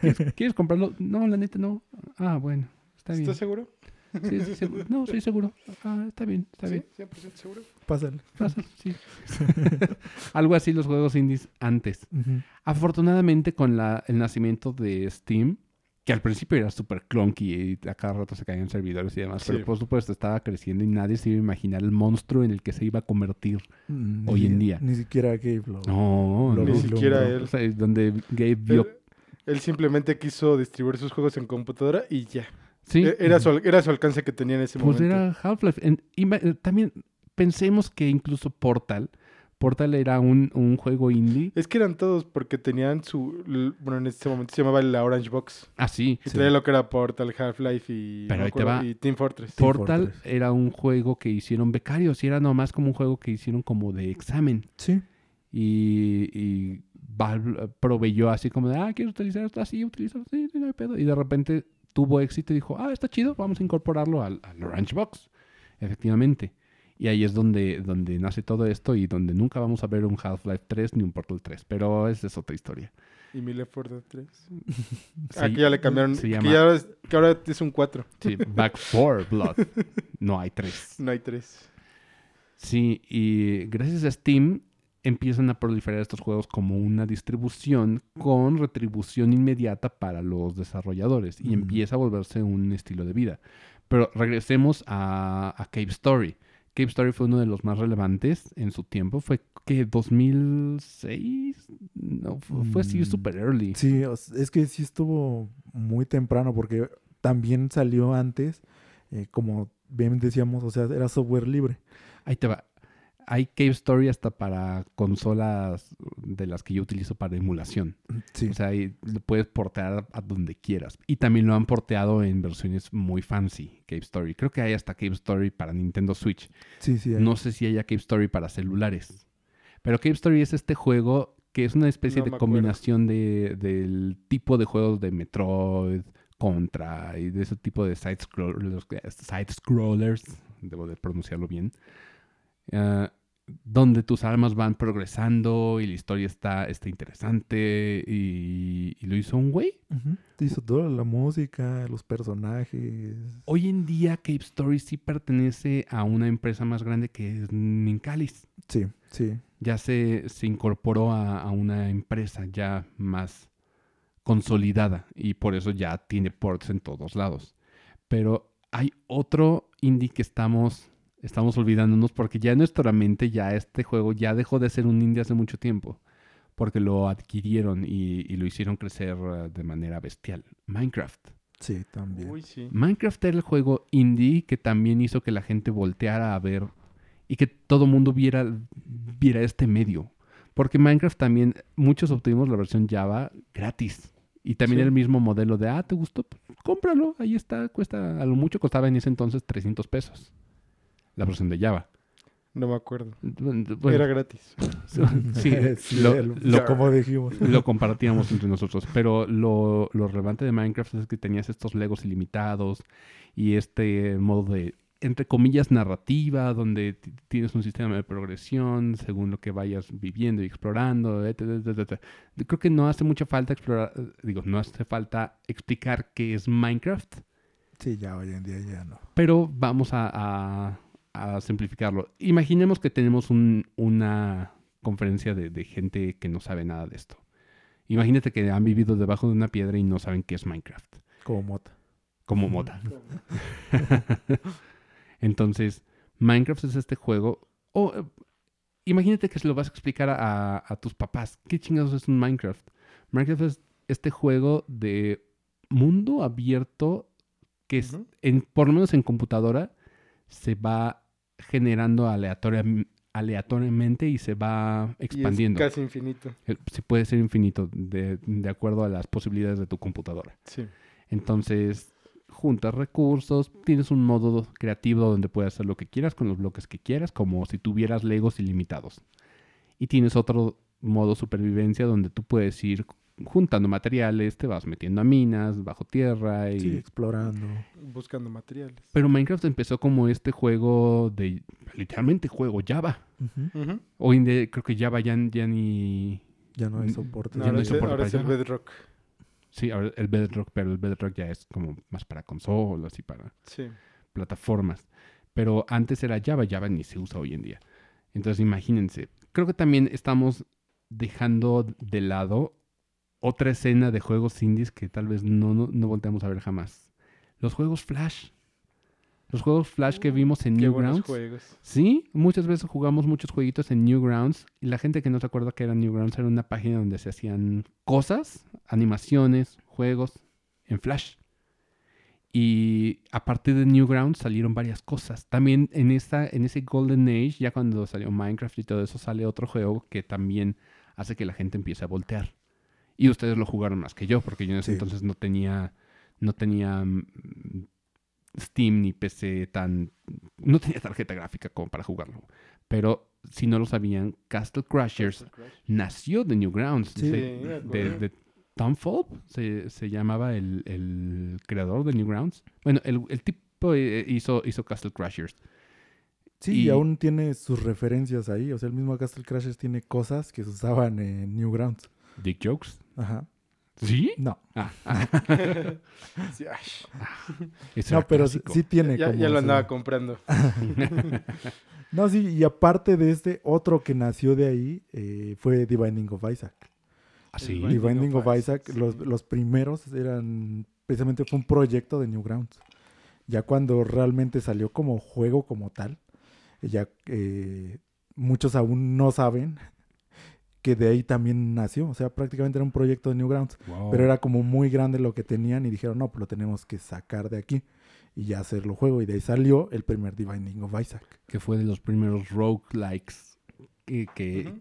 A: ¿Quieres, quieres comprarlo? No, la neta no. Ah, bueno, está bien.
C: ¿Estás seguro?
A: Sí, sí, seguro. No, soy seguro. Ah, está bien, está bien.
C: ¿Sí? ¿100% seguro?
B: Pásale.
A: Pasa, sí. Algo así los juegos indies antes. Afortunadamente con la, el nacimiento de Steam, que al principio era súper clunky y a cada rato se caían servidores y demás,
C: Sí.
A: pero por supuesto estaba creciendo y nadie se iba a imaginar el monstruo en el que se iba a convertir.
B: Mm,
A: Hoy
B: ni-
A: en día.
B: Ni siquiera Gabe lo.
A: No,
B: lo.
C: Ni siquiera él.
A: O sea, donde Gabe vio...
C: Él, él simplemente quiso distribuir sus juegos en computadora y ya.
A: Sí,
C: E- Era su, era su alcance que tenía en ese
A: pues
C: momento.
A: era Half-Life. Eh, También pensemos que incluso Portal, Portal era un, un juego indie.
C: Es que eran todos porque tenían su... Bueno, en ese momento se llamaba la Orange Box.
A: Ah, sí.
C: Y
B: Sí.
C: traía lo que era Portal, Half-Life y,
A: Pero
C: no me
A: ahí te
C: acuerdo,
A: va.
C: y Team Fortress.
B: Team
A: Portal
B: Fortress.
A: era un juego que hicieron becarios y era nomás como un juego que hicieron como de examen.
B: Sí.
A: Y, y Valve proveyó así como de, ah, quiero utilizar esto así, utilizo, sí, sí, no hay pedo. Y de repente tuvo éxito y dijo, ah, está chido, vamos a incorporarlo al, al Orange Box. Efectivamente. Y ahí es donde, donde nace todo esto y donde nunca vamos a ver un Half-Life 3 ni un Portal 3. Pero esa es otra historia.
C: ¿Y mi Left 4 Dead 3?
A: Se-
C: Aquí ya le cambiaron.
A: se
C: que,
A: llama-
C: ya ahora es, que ahora es un 4.
A: Sí, Back 4 Blood. No hay 3.
C: No hay 3.
A: Sí, y gracias a Steam empiezan a proliferar estos juegos como una distribución con retribución inmediata para los desarrolladores y empieza a volverse un estilo de vida. Pero regresemos a, a Cave Story. Cave Story fue uno de los más relevantes en su tiempo. Fue que 2006, no, fue, fue así
B: Mm,
A: super early.
B: Sí, es que sí estuvo muy temprano porque también salió antes, eh, como bien decíamos, o sea, era software libre.
A: Ahí te va. Hay Cave Story hasta para consolas de las que yo utilizo para emulación.
B: Sí,
A: O sea, ahí lo puedes portear a donde quieras. Y también lo han porteado en versiones muy fancy, Cave Story. Creo que hay hasta Cave Story para Nintendo Switch.
B: sí, sí. hay.
A: No sé si haya Cave Story para celulares. Pero Cave Story es este juego que es una especie
C: No
A: de combinación de, del tipo de juegos de Metroid, Contra y de ese tipo de side scrollers, side scrollers debo de pronunciarlo bien, ah, donde tus armas van progresando y la historia está, está interesante y, y lo hizo un güey.
B: Ujú. Hizo toda la música, los personajes.
A: Hoy en día Cave Story sí pertenece a una empresa más grande que es Nincalis.
B: Sí, sí.
A: ya se, se incorporó a, a una empresa ya más consolidada y por eso ya tiene ports en todos lados. Pero hay otro indie que estamos, estamos olvidándonos porque ya en nuestra mente ya este juego ya dejó de ser un indie hace mucho tiempo porque lo adquirieron y, y lo hicieron crecer eh, de manera bestial. Minecraft.
B: Sí, también.
C: Uy, sí.
A: Minecraft era el juego indie que también hizo que la gente volteara a ver y que todo mundo viera, viera este medio. Porque Minecraft también, muchos obtuvimos la versión Java gratis. Y también
C: Sí.
A: el mismo modelo de, ah, ¿te gustó? Pues, cómpralo, ahí está, cuesta, a lo mucho costaba en ese entonces 300 pesos. La versión de Java.
C: No me acuerdo.
A: Bueno,
C: Era gratis.
A: sí,
B: Sí,
A: lo-
B: el-
A: lo-
B: como dijimos.
A: lo compartíamos entre nosotros. Pero lo, lo relevante de Minecraft es que tenías estos Legos ilimitados y este modo de, entre comillas, narrativa, donde tienes un sistema de progresión según lo que vayas viviendo y explorando. etc, etc, etc. Creo que no hace mucha falta explorar, eh, digo, no hace falta explicar qué es Minecraft,
B: Sí, ya hoy en día ya no.
A: pero vamos a, a- a simplificarlo. Imaginemos que tenemos un- una conferencia de, de gente que no sabe nada de esto. Imagínate que han vivido debajo de una piedra y no saben qué es Minecraft,
B: Como mota.
A: como Mota. Entonces, Minecraft es este juego. O eh, imagínate que se lo vas a explicar a, a tus papás. ¿Qué chingados es un Minecraft? Minecraft es este juego de mundo abierto que es, en, por lo menos en computadora, se va generando aleatoria- aleatoriamente y se va
C: Y es
A: expandiendo.
C: casi infinito.
A: Eh, Se puede ser infinito de, de acuerdo a las posibilidades de tu computadora.
C: Sí.
A: Entonces, juntas recursos, tienes un modo creativo donde puedes hacer lo que quieras con los bloques que quieras, como si tuvieras legos ilimitados. Y tienes otro modo supervivencia donde tú puedes ir juntando materiales, te vas metiendo a minas, bajo tierra y...
B: Sí, explorando.
C: Buscando materiales.
A: Pero Minecraft empezó como este juego de... literalmente juego Java. Hoy en día creo que Java ya, ya ni...
B: Ya no hay
A: Mm,
B: soporte.
C: No,
A: Ya
C: ahora,
A: no hay
C: es,
A: soporte
C: ahora
A: para
C: es el. Bedrock.
A: Sí, ahora el Bedrock, pero el Bedrock ya es como más para consolas y para...
C: Sí.
A: plataformas. Pero antes era Java, Java ni se usa hoy en día. Entonces imagínense, creo que también estamos dejando de lado otra escena de juegos indies que tal vez no, no, no volteamos a ver jamás. Los juegos Flash. Los juegos Flash que vimos en
C: Qué
A: Newgrounds.
C: juegos.
A: Sí, muchas veces jugamos muchos jueguitos en Newgrounds y la gente que no se acuerda que era Newgrounds era una página donde se hacían cosas, animaciones, juegos en Flash. Y a partir de Newgrounds salieron varias cosas. También en, esa, en ese Golden Age, ya cuando salió Minecraft y todo eso, sale otro juego que también hace que la gente empiece a voltear. Y ustedes lo jugaron más que yo, porque yo en ese
B: Sí.
A: entonces no tenía, no tenía mm, Steam ni PC tan... No tenía tarjeta gráfica como para jugarlo. Pero si no lo sabían, Castle Crashers nació de Newgrounds.
B: Sí.
A: de Tom Fulp, se, se llamaba el, el creador de Newgrounds. Bueno, el, el tipo eh, hizo, hizo Castle Crashers.
B: Sí, y
A: Y-
B: aún tiene sus referencias ahí. O sea, el mismo Castle Crashers tiene cosas que se usaban en Newgrounds.
A: Dick Jokes.
B: Ajá.
A: ¿Sí?
B: No,
A: Ah, ah,
C: Sí,
B: no pero sí, tiene
C: ya,
B: como
C: ya lo andaba comprando.
B: No, sí, y aparte de este, otro que nació de ahí eh, fue The Binding of Isaac.
A: ¿Ah, sí?
B: The Binding
C: of
B: of Isaac, los, los primeros eran, precisamente fue un proyecto de Newgrounds. Ya cuando realmente salió como juego como tal, ya eh, muchos aún no saben que de ahí también nació. O sea, prácticamente era un proyecto de Newgrounds.
A: Wow.
B: Pero era como muy grande lo que tenían y dijeron, no, pues lo tenemos que sacar de aquí y ya hacerlo juego. Y de ahí salió el primer The Binding of Isaac.
A: que fue de los primeros roguelikes que,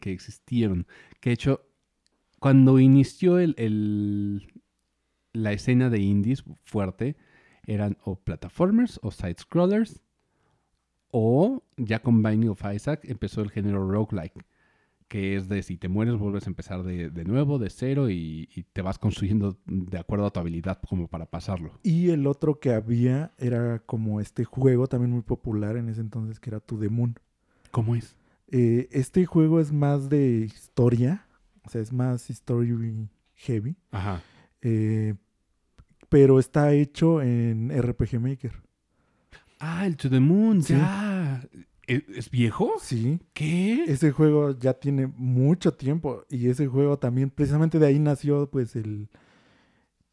A: que existieron. Que de hecho, cuando inició el, el- la escena de indies fuerte, eran o plataformers o side-scrollers, o ya con Binding of Isaac empezó el género roguelike, que es de si te mueres vuelves a empezar de, de nuevo, de cero, y, y te vas construyendo de acuerdo a tu habilidad como para pasarlo.
B: Y el otro que había era como este juego también muy popular en ese entonces que era To The Moon.
A: ¿Cómo es?
B: Eh, este juego es más de historia, o sea, es más story heavy,
A: Ajá.
B: eh, pero está hecho en RPG Maker.
A: Ah, el To the Moon,
B: Sí.
A: ya. ¿Es, es viejo?
B: Sí,
A: ¿Qué?
B: ese juego ya tiene mucho tiempo y ese juego también precisamente de ahí nació pues el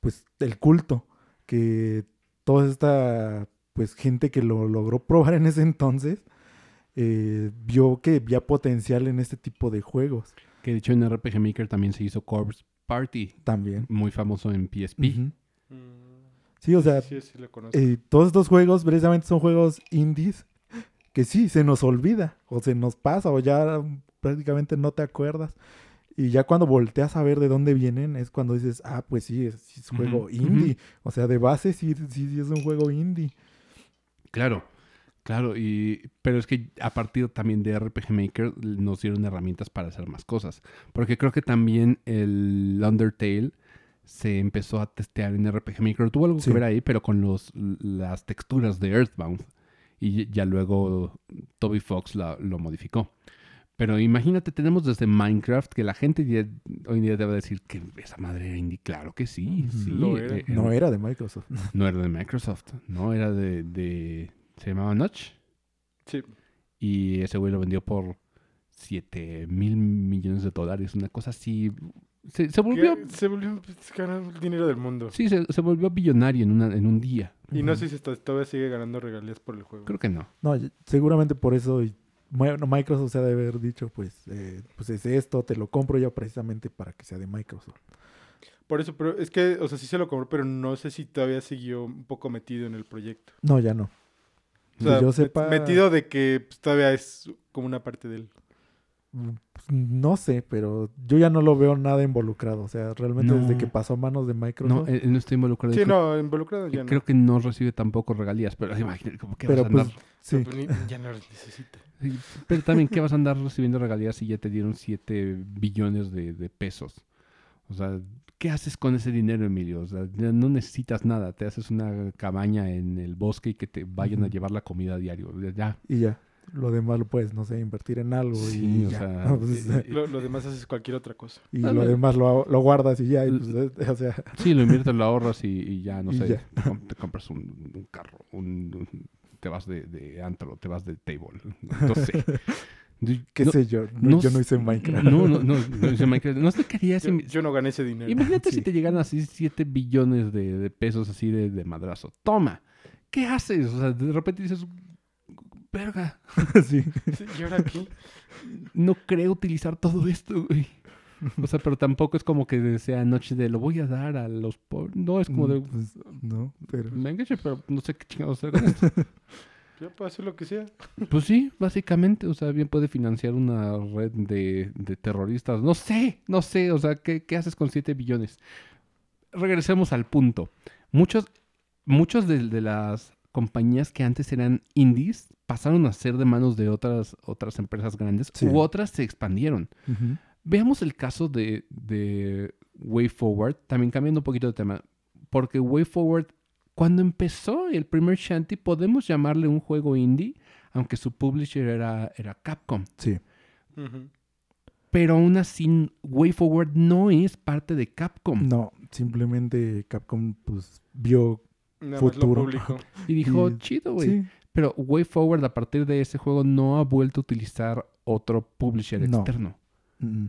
B: pues el culto que toda esta pues gente que lo logró probar en ese entonces eh, vio que había potencial en este tipo de juegos
A: Que de hecho en RPG Maker también se hizo Corpse Party,
B: también.
A: muy famoso en PSP.
C: Mm,
B: Sí, o sea,
C: sí, sí, lo conozco.
B: eh, todos estos juegos precisamente son juegos indies que sí, se nos olvida o se nos pasa o ya prácticamente no te acuerdas. Y ya cuando volteas a ver de dónde vienen es cuando dices, ah, pues sí, es, es juego indie. O sea, de base sí, sí, sí es un juego indie.
A: Claro, claro. Y, pero es que a partir también de RPG Maker nos dieron herramientas para hacer más cosas. Porque creo que también el Undertale se empezó a testear en RPG Maker. Tuvo algo
B: Sí.
A: que ver ahí, pero con los, las texturas de Earthbound. Y ya luego Toby Fox la- lo modificó. Pero imagínate, tenemos desde Minecraft que la gente ya- hoy en día debe decir que esa madre era indie. Claro que sí, sí.
C: Lo era.
A: eh,
B: No era de Microsoft.
A: no era de Microsoft, no, era de, de- se llamaba Notch
C: Sí.
A: y ese güey lo vendió por 7 mil millones de dólares, una cosa así. Se, se volvió,
C: Se volvió ganar el dinero del mundo.
A: sí, se, se volvió billonario en, una, en un día.
C: Y no sé si todavía sigue ganando regalías por el juego.
A: Creo que no.
B: No, seguramente por eso y- bueno, Microsoft se ha de haber dicho, pues, eh, pues es esto, te lo compro ya precisamente para que sea de Microsoft.
C: Por eso, pero es que, o sea, sí se lo compró, pero no sé si todavía siguió un poco metido en el proyecto.
B: No, ya no.
C: O
B: Que
C: sea,
B: yo sepa-
C: metido de que pues, todavía es como una parte de él.
B: No sé, pero yo ya no lo veo nada involucrado. O sea, realmente
A: No.
B: desde que pasó a manos de
A: No,
B: Microsoft.
A: él, él no está involucrado.
C: Sí,
A: creo,
C: no, involucrado ya no.
A: creo que no recibe tampoco regalías, pero imagínate, como que
B: pero
A: vas a
B: pues,
A: andar.
B: sí.
C: Pero, pues, ya no necesita.
A: Sí, Pero también, ¿qué vas a andar recibiendo regalías si ya te dieron 7 billones de, de pesos? O sea, ¿qué haces con ese dinero, Emilio? O sea, ya no necesitas nada. Te haces una cabaña en el bosque y que te vayan a llevar la comida a diario. Ya.
B: Y ya. Lo demás lo puedes, no sé, invertir en algo.
A: Sí,
B: y
A: o
B: ya.
A: sea,
B: No, pues,
A: eh,
C: Lo, lo demás haces cualquier otra cosa.
B: y
A: Ah,
B: lo demás lo, lo guardas y ya. y pues, eh, o sea,
A: Sí, lo inviertes, lo ahorras y, y ya, no
B: Y
A: sé,
B: ya.
A: Te, com- te compras un, un carro, un, un- te vas de, de antro, te vas de table, no sé.
B: qué
A: No-
B: sé yo. No,
A: no
B: yo no hice Minecraft.
A: No, no, no, no hice Minecraft. No sé qué harías.
C: Yo, no gané ese dinero.
A: Imagínate si te llegan así 7 billones de, de pesos así de, de madrazo. Toma, ¿qué haces? O sea, de repente dices, verga,
B: sí.
C: ¿Y ahora qué?
A: no creo utilizar todo esto, güey. O sea, pero tampoco es como que sea noche de lo voy a dar a los pobres. No, es como de,
B: Pues, no, pero.
A: pero no sé qué chingados hacer.
C: Yo puedo hacer lo que sea.
A: Pues sí, básicamente, o sea, bien puede financiar una red de, de terroristas. No sé, no sé, o sea, ¿qué, qué haces con 7 billones? Regresemos al punto. Muchos, muchos de, de las compañías que antes eran indies pasaron a ser de manos de otras, otras empresas grandes
B: Sí.
A: u otras se expandieron. Veamos el caso de, de WayForward, también cambiando un poquito de tema, porque WayForward Cuando empezó el primer Shanty, podemos llamarle un juego indie, aunque su publisher era, era Capcom.
B: Sí.
A: Pero aún así, WayForward no es parte de Capcom.
B: No, simplemente Capcom pues vio
C: Nada más lo
B: Futuro.
A: Y dijo,
B: Y-
A: chido, güey.
B: Sí,
A: Pero WayForward a partir de ese juego no ha vuelto a utilizar otro publisher
B: No.
A: externo.
B: mm.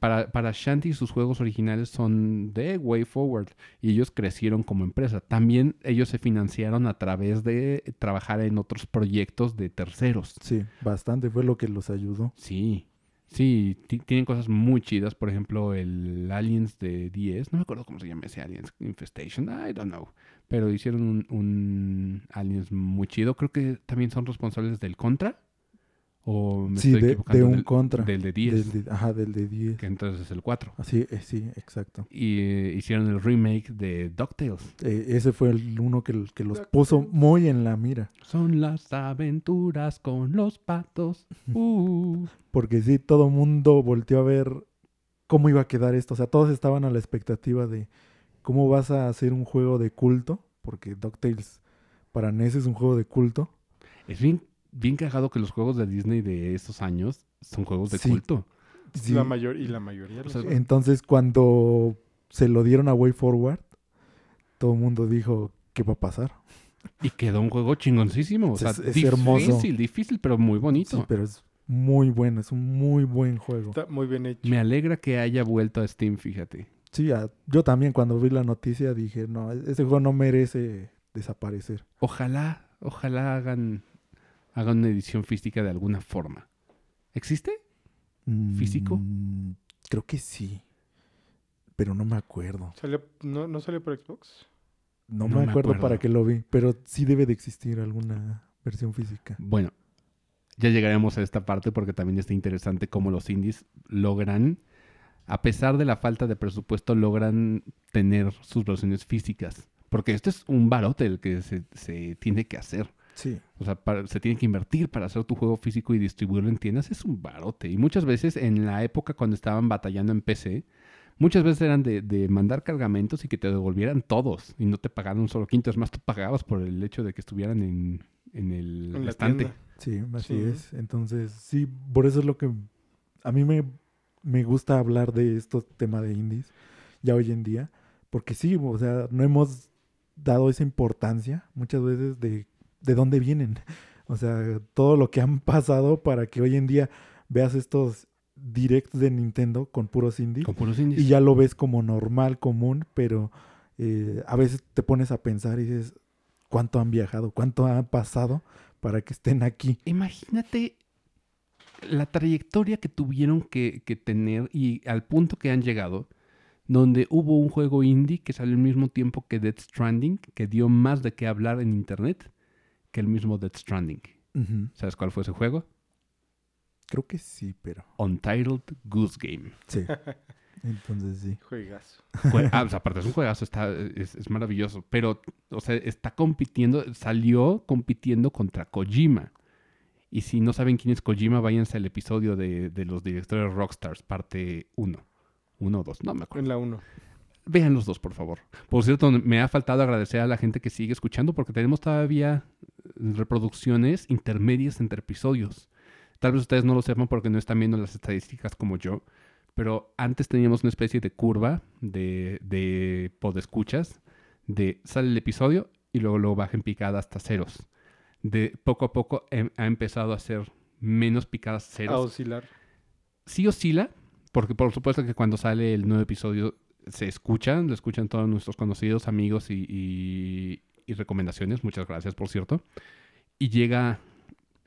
A: Para, para Shanty sus juegos originales son de WayForward y ellos crecieron como empresa. También ellos se financiaron a través de trabajar en otros proyectos de terceros.
B: sí, bastante fue lo que los ayudó.
A: Sí, sí, ti- tienen cosas muy chidas. Por ejemplo, el Aliens de 10, no me acuerdo cómo se llama ese Aliens Infestation, I don't know. Pero hicieron un, un Aliens muy chido. Creo que también son responsables del Contra. ¿O me
B: Sí,
A: estoy
B: de,
A: equivocando?
B: de un
A: Del-
B: contra.
A: Del de 10,
B: Del de- ajá, del de 10.
A: que entonces es el 4.
B: Así, eh, sí, exacto.
A: Y eh, hicieron el remake de DuckTales.
B: Eh, ese fue el uno que, que los puso muy en la mira.
A: Son las aventuras con los patos. Uh.
B: Porque sí, todo mundo volteó a ver cómo iba a quedar esto. O sea, todos estaban a la expectativa de cómo vas a hacer un juego de culto. Porque DuckTales para NES es un juego de culto.
A: Es bien, bien cagado que los juegos de Disney de estos años son juegos de
B: Sí.
A: culto.
B: Sí,
C: La mayor, y la mayoría
A: O sea.
B: Entonces, cuando se lo dieron a Way Forward, todo el mundo dijo, ¿qué va a pasar?
A: Y quedó un juego chingoncísimo. O sea,
B: Es- es
A: difícil,
B: hermoso.
A: difícil, pero muy bonito.
B: Sí, pero es muy bueno, es un muy buen juego.
C: Está muy bien hecho.
A: Me alegra que haya vuelto a Steam, fíjate.
B: Sí, a- yo también cuando vi la noticia dije, no, e-, ese juego no merece desaparecer.
A: Ojalá, ojalá hagan, hagan una edición física de alguna forma. ¿Existe? ¿Físico?
B: Mm, creo que sí, pero no me acuerdo.
C: ¿Salió- no, ¿No salió por Xbox?
B: No,
A: No
B: me
A: me
B: acuerdo
A: acuerdo.
B: para qué lo vi, pero sí debe de existir alguna versión física.
A: Bueno, ya llegaremos a esta parte porque también está interesante cómo los indies logran, a pesar de la falta de presupuesto, logran tener sus versiones físicas. Porque esto es un barote el que se, se tiene que hacer.
B: Sí,
A: O sea, para- se tiene que invertir para hacer tu juego físico y distribuirlo en tiendas. Es un barote. Y muchas veces en la época cuando estaban batallando en PC, muchas veces eran de, de mandar cargamentos y que te devolvieran todos y no te pagaran un solo quinto. Es más, tú pagabas por el hecho de que estuvieran en, en el
C: En la
A: estante.
C: tienda.
B: sí, así
C: Sí.
B: es. Entonces, sí, por eso es lo que a mí me, me gusta hablar de estos temas de indies ya hoy en día, porque sí, o sea, no hemos dado esa importancia muchas veces de, de dónde vienen. O sea, todo lo que han pasado para que hoy en día veas estos directs de Nintendo con puros indies
A: Con puros indies.
B: y ya lo ves como normal, común, pero eh, a veces te pones a pensar y dices, ¿cuánto han viajado? ¿Cuánto ha pasado para que estén aquí?
A: Imagínate la trayectoria que tuvieron que, que tener y al punto que han llegado, donde hubo un juego indie que salió al mismo tiempo que Death Stranding, que dio más de qué hablar en internet que el mismo Death Stranding. ¿Sabes cuál fue ese juego?
B: Creo que sí, pero
A: Untitled Goose Game.
B: sí. Entonces sí.
C: Juegazo.
A: Jue- ah, o sea, aparte es un juegazo, está, es, es maravilloso. Pero, o sea, está compitiendo, salió compitiendo contra Kojima. Y si no saben quién es Kojima, váyanse al episodio de, de los directores Rockstars, parte 1. Uno o dos, no me acuerdo.
C: En la 1.
A: Vean los dos, por favor. Por cierto, me ha faltado agradecer a la gente que sigue escuchando porque tenemos todavía reproducciones intermedias entre episodios. Tal vez ustedes no lo sepan porque no están viendo las estadísticas como yo, pero antes teníamos una especie de curva de, de podescuchas, de sale el episodio y luego lo baja en picada hasta ceros. De poco a poco ha empezado a ser menos picadas
C: A
A: ceros
C: oscilar.
A: sí oscila, porque por supuesto que cuando sale el nuevo episodio se escuchan, lo escuchan todos nuestros conocidos, amigos y, y- y recomendaciones. Muchas gracias, por cierto. Y llega,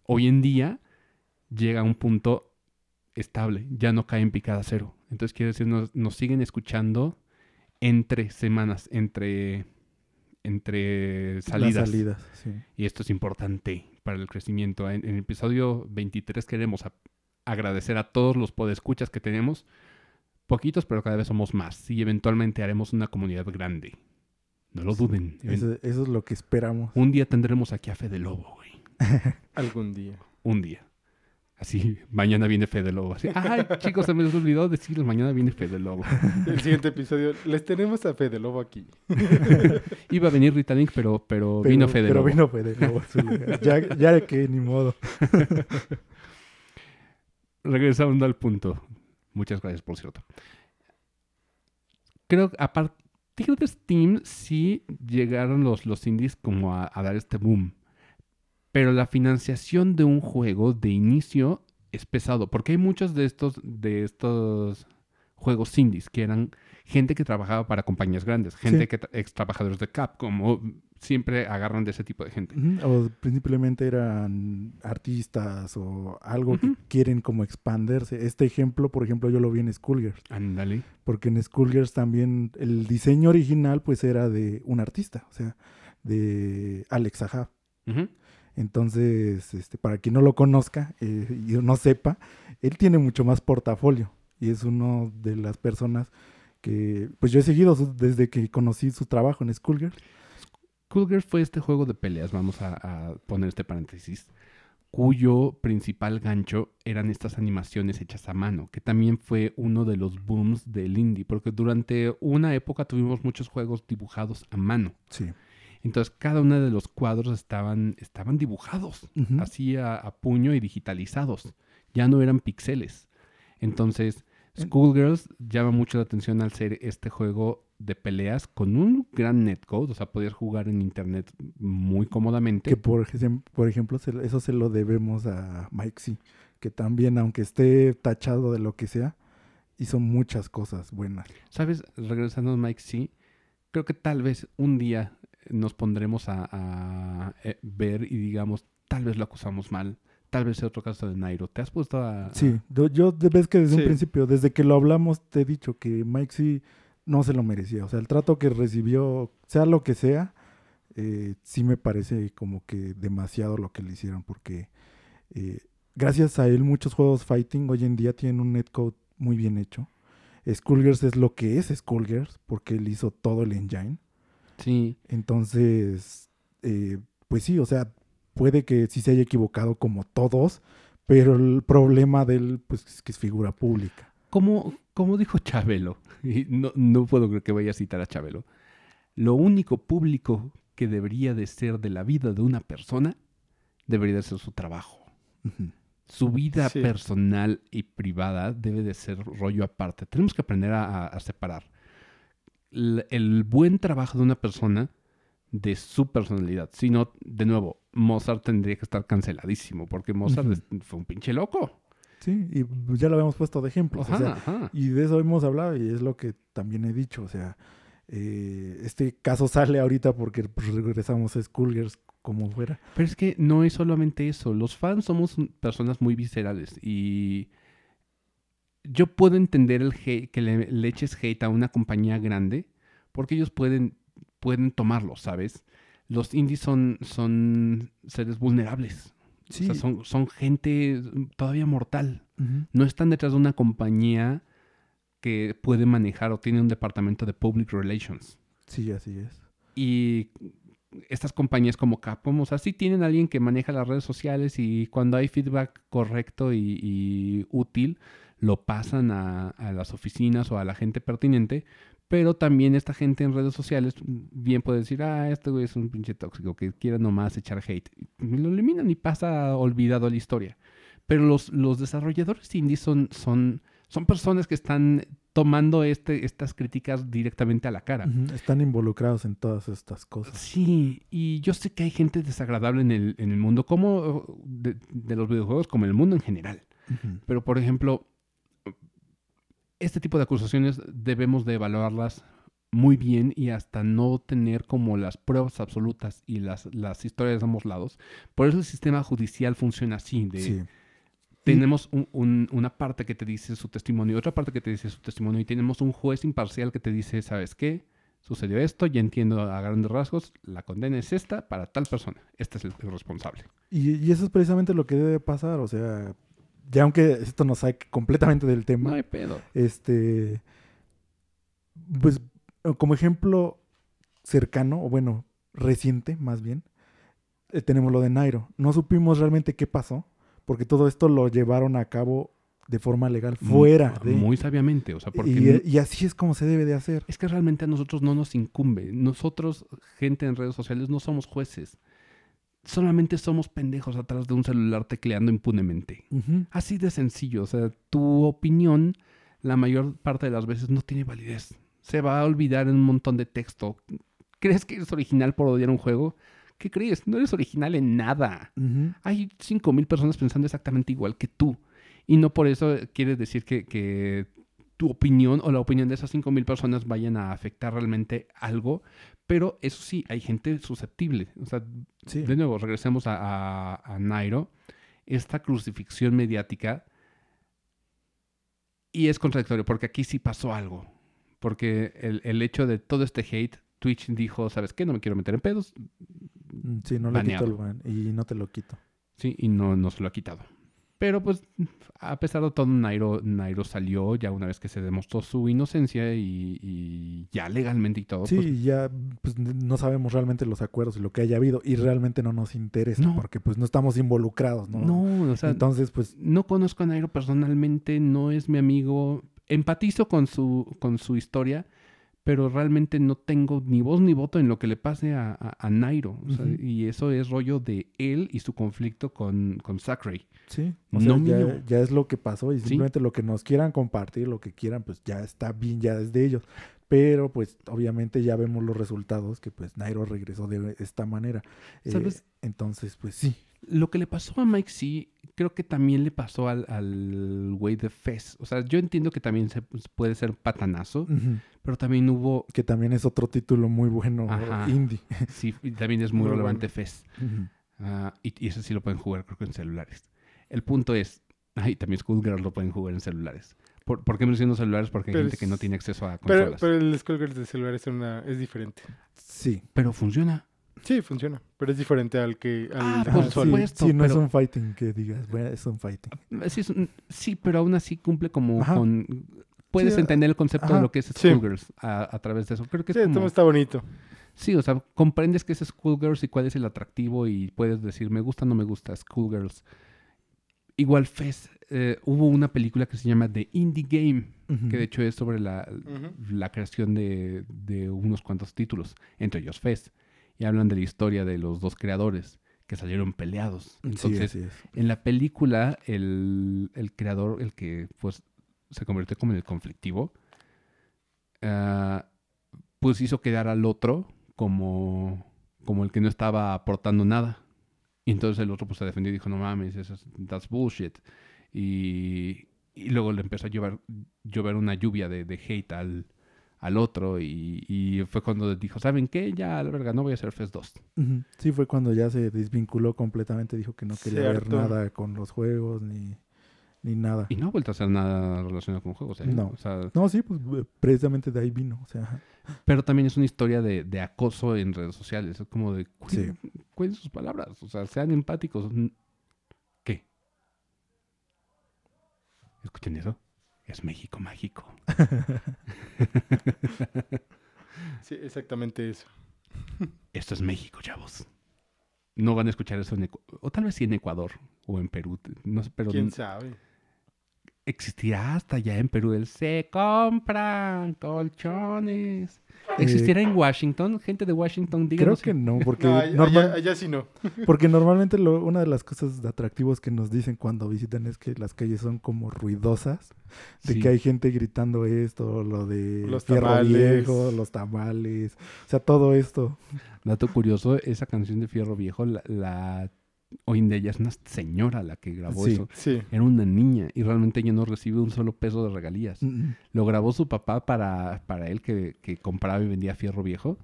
A: hoy en día, llega a un punto estable, ya no cae en picada cero. Entonces quiere decir, nos, nos siguen escuchando entre semanas, entre, entre salidas.
B: Las salidas, sí.
A: Y esto es importante para el crecimiento. En, en el episodio 23 queremos a- agradecer a todos los podescuchas que tenemos. Poquitos, pero cada vez somos más. Y eventualmente haremos una comunidad grande. No lo duden.
B: Eso, eso es lo que esperamos.
A: Un día tendremos aquí a Fede Lobo, güey.
C: Algún día.
A: Un día. Así, mañana viene Fede Lobo. Así, ay, chicos, se me olvidó decirles, mañana viene Fede Lobo.
C: El siguiente episodio, les tenemos a Fede Lobo aquí.
A: Iba a venir Rita Link, pero, pero,
B: Pero-
A: vino Fede
B: Pero
A: Lobo.
B: vino Fede Lobo a su lugar. ya, ya que ni modo.
A: Regresando al punto. Muchas gracias, por cierto. Creo que a partir de Steam sí llegaron los, los indies como a, a dar este boom. Pero la financiación de un juego de inicio es pesado. Porque hay muchos de estos, de estos juegos indies que eran gente que trabajaba para compañías grandes. Gente
B: Sí.
A: que ex trabajadores de Capcom. O siempre agarran de ese tipo de gente.
B: O principalmente eran artistas o algo que quieren como expandirse. Este ejemplo, por ejemplo, yo lo vi en Skullgirls.
A: Ándale.
B: Porque en Skullgirls también el diseño original pues era de un artista, o sea, de Alex Ahab.
A: Ujú.
B: Entonces, este, para quien no lo conozca eh, y no sepa, él tiene mucho más portafolio y es uno de las personas que, pues yo he seguido su- desde que conocí su trabajo en Skullgirls.
A: Coolgirls fue este juego de peleas, vamos a, a poner este paréntesis, cuyo principal gancho eran estas animaciones hechas a mano, que también fue uno de los booms del indie, porque durante una época tuvimos muchos juegos dibujados a mano.
B: Sí.
A: Entonces cada uno de los cuadros estaban, estaban dibujados,
B: Ujú.
A: así a, a puño y digitalizados. Ya no eran píxeles. Entonces,
B: En-
A: Schoolgirls llama mucho la atención al ser este juego de peleas con un gran netcode. O sea, podías jugar en internet muy cómodamente.
B: Que por, por ejemplo, eso se lo debemos a Mike que también, aunque esté tachado de lo que sea, hizo muchas cosas buenas.
A: ¿Sabes? Regresando a Mike C, creo que tal vez un día nos pondremos a, a, eh, ver y digamos, tal vez lo acusamos mal. Tal vez sea otro caso de Nairo. ¿Te has puesto a...?
B: Sí, yo, ves que desde
C: Sí.
B: un principio, desde que lo hablamos, te he dicho que Mike sí no se lo merecía. O sea, el trato que recibió, sea lo que sea, eh, sí me parece como que demasiado lo que le hicieron, porque eh, gracias a él muchos juegos fighting hoy en día tienen un netcode muy bien hecho. Skullgirls es lo que es Skullgirls, porque él hizo todo el engine.
A: Sí.
B: Entonces, eh, pues sí, o sea, puede que sí se haya equivocado como todos, pero el problema de él, pues es que es figura pública.
A: Como, como dijo Chabelo, y no, no puedo creer que vaya a citar a Chabelo, lo único público que debería de ser de la vida de una persona debería de ser su trabajo. Su vida
C: Sí.
A: personal y privada debe de ser rollo aparte. Tenemos que aprender a separar el, buen trabajo de una persona de su personalidad. Si no, de nuevo, Mozart tendría que estar canceladísimo porque Mozart fue un pinche loco.
B: Sí, y ya lo habíamos puesto de ejemplos. o sea, y de eso hemos hablado y es lo que también he dicho. O sea, eh, este caso sale ahorita porque pues, regresamos a Skullgirls como fuera.
A: Pero es que no es solamente eso. Los fans somos personas muy viscerales y yo puedo entender el hate- que le, le eches hate a una compañía grande porque ellos pueden, pueden tomarlo, ¿sabes? Los indies son, son seres vulnerables. O sea, son, son gente todavía mortal. No están detrás de una compañía que puede manejar o tiene un departamento de public relations.
B: sí, así es.
A: Y estas compañías como Capcom, o sea, sí tienen alguien que maneja las redes sociales y cuando hay feedback correcto y, y útil, lo pasan a, a las oficinas o a la gente pertinente. Pero también esta gente en redes sociales bien puede decir, ah, este güey es un pinche tóxico que quiere nomás echar hate. Y lo eliminan y pasa olvidado la historia. Pero los, los desarrolladores indies son, son, son personas que están tomando este, estas críticas directamente a la cara.
B: Están involucrados en todas estas cosas.
A: Sí, y yo sé que hay gente desagradable en el, en el mundo, como de, de los videojuegos, como en el mundo en general. Pero, por ejemplo, este tipo de acusaciones debemos de evaluarlas muy bien y hasta no tener como las pruebas absolutas y las, las historias de ambos lados. Por eso el sistema judicial funciona así. De,
B: Sí.
A: Tenemos un- un- una parte que te dice su testimonio otra parte que te dice su testimonio y tenemos un juez imparcial que te dice, ¿sabes qué? Sucedió esto, ya entiendo a grandes rasgos, la condena es esta para tal persona. Este es el, el responsable.
B: Y, y eso es precisamente lo que debe pasar, o sea, ya aunque esto nos saque completamente del tema,
A: No hay pedo.
B: este, pues como ejemplo cercano, o bueno, reciente más bien, eh, tenemos lo de Nairo. No supimos realmente qué pasó, porque todo esto lo llevaron a cabo de forma legal fuera
A: muy,
B: de...
A: Muy sabiamente, o sea, porque...
B: Y, y, así es como se debe de hacer.
A: Es que realmente a nosotros no nos incumbe. Nosotros, gente en redes sociales, no somos jueces. Solamente somos pendejos atrás de un celular tecleando impunemente.
B: Uh -huh.
A: Así de sencillo. O sea, tu opinión, la mayor parte de las veces, no tiene validez. Se va a olvidar en un montón de texto. ¿Crees que eres original por odiar un juego? ¿Qué crees? No eres original en nada.
B: Uh -huh.
A: Hay 5.000 personas pensando exactamente igual que tú. Y no por eso quiere decir que, que, tu opinión o la opinión de esas 5.000 personas vayan a afectar realmente algo. Pero eso sí, hay gente susceptible. O sea,
B: sí.
A: de nuevo, regresemos a, a, a Nairo. Esta crucifixión mediática. Y es contradictorio, porque aquí sí pasó algo. Porque el, el hecho de todo este hate, Twitch dijo, ¿sabes qué? No me quiero meter en pedos.
B: Sí, no le quito el ban y no te lo quito.
A: Sí, y no, no se lo ha quitado. Pero pues, a pesar de todo, Nairo, Nairo salió ya una vez que se demostró su inocencia y, y ya legalmente y todo.
B: Sí,
A: pues,
B: ya pues, no sabemos realmente los acuerdos y lo que haya habido y realmente no nos interesa
A: No.
B: porque pues no estamos involucrados, ¿no?
A: no, o sea,
B: Entonces, pues
A: no conozco a Nairo personalmente, no es mi amigo. Empatizo con su, con su historia, pero realmente no tengo ni voz ni voto en lo que le pase a, a, a Nairo. O sea. Y eso es rollo de él y su conflicto con, con Zachary.
B: sí, o
A: No
B: ya,
A: mío.
B: ya es lo que pasó y
A: Sí.
B: simplemente lo que nos quieran compartir, lo que quieran, pues ya está bien, ya es de ellos. Pero pues obviamente ya vemos los resultados que pues Nairo regresó de esta manera. Eh,
A: ¿Sabes?
B: entonces, pues sí.
A: Lo que le pasó a Mike C, creo que también le pasó al, al güey de Fez. O sea, yo entiendo que también se puede ser patanazo, pero también hubo,
B: Que también es otro título muy bueno
A: Ajá.
B: indie.
A: sí, y también es muy,
C: Muy
A: relevante
C: bueno.
A: Fez. Ah, y, y eso sí lo pueden jugar, creo que en celulares. El punto es, ay, también Schoolgirls lo pueden jugar en celulares. ¿Por, ¿por qué menciono celulares? Porque hay
C: Pero
A: gente que no tiene acceso a
C: Pero,
A: consolas.
C: pero el Skullgirls de celular es, una, es diferente.
B: Sí.
A: Pero funciona.
C: Sí, funciona. Pero es diferente al que al
A: Ah, por
B: sí,
A: supuesto,
B: sí, no es un fighting que digas, bueno, es un fighting.
A: Sí, es un- sí, pero aún así cumple como
B: Ajá.
A: con... Puedes
B: Sí,
A: entender el concepto de lo que es
C: Sí.
A: Schoolgirls a, a través de eso. Creo que
C: Sí,
A: es
C: todo
A: como...
C: está bonito.
A: Sí, o sea, comprendes que es Schoolgirls y cuál es el atractivo y puedes decir, me gusta o no me gusta Schoolgirls. Igual Fez, eh, hubo una película que se llama The Indie Game, que de hecho es sobre la creación de, de unos cuantos títulos, entre ellos Fez. Y hablan de la historia de los dos creadores que salieron peleados.
B: Sí,
A: Entonces,
B: es.
A: en la película, el, el creador, el que pues se convirtió como en el conflictivo, ah, pues hizo quedar al otro como, como el que no estaba aportando nada. Y entonces el otro pues se defendió y dijo, no mames, eso es that's bullshit. Y, y luego le empezó a llover, llover una lluvia de, de hate al, al otro y, y fue cuando dijo, ¿saben qué? Ya, la verga, no voy a hacer Fest 2.
B: Ujú. Sí, fue cuando ya se desvinculó completamente, dijo que no quería ver nada con los juegos ni, ni nada.
A: Y no ha vuelto a hacer nada relacionado con juegos. ¿eh?
B: No.
A: O sea,
B: No, sí, pues eh, precisamente de ahí vino. O sea,
A: Pero también es una historia de, de acoso en redes sociales. Es como de cuiden, cuiden sus palabras. O sea, sean empáticos. ¿Qué? ¿Escuchen eso? Es México mágico.
C: Sí, exactamente eso.
A: Esto es México, chavos. No van a escuchar eso en Ecuador. O tal vez sí en Ecuador o en Perú. No sé, pero
C: ¿Quién sabe?
A: Existirá hasta allá en Perú el se compran colchones.
B: Eh,
A: ¿Existirá en Washington? Gente de Washington,
B: creo
A: díganos.
B: que no, porque,
C: No, allá,
B: normal-
C: allá- allá sí no.
B: porque normalmente lo- una de las cosas atractivas que nos dicen cuando visitan es que las calles son como ruidosas, de
A: Sí.
B: que hay gente gritando esto, lo de
C: Los
B: fierro
C: tamales.
B: viejo, los tamales, o sea, todo esto.
A: Dato curioso, esa canción de Fierro Viejo, la, la- hoy en día ya es una señora la que grabó
B: Sí.
A: eso.
C: Sí.
A: Era una niña y realmente ella no recibe un solo peso de regalías.
B: Mm,
A: Lo grabó su papá para, para él que, que compraba y vendía Fierro Viejo,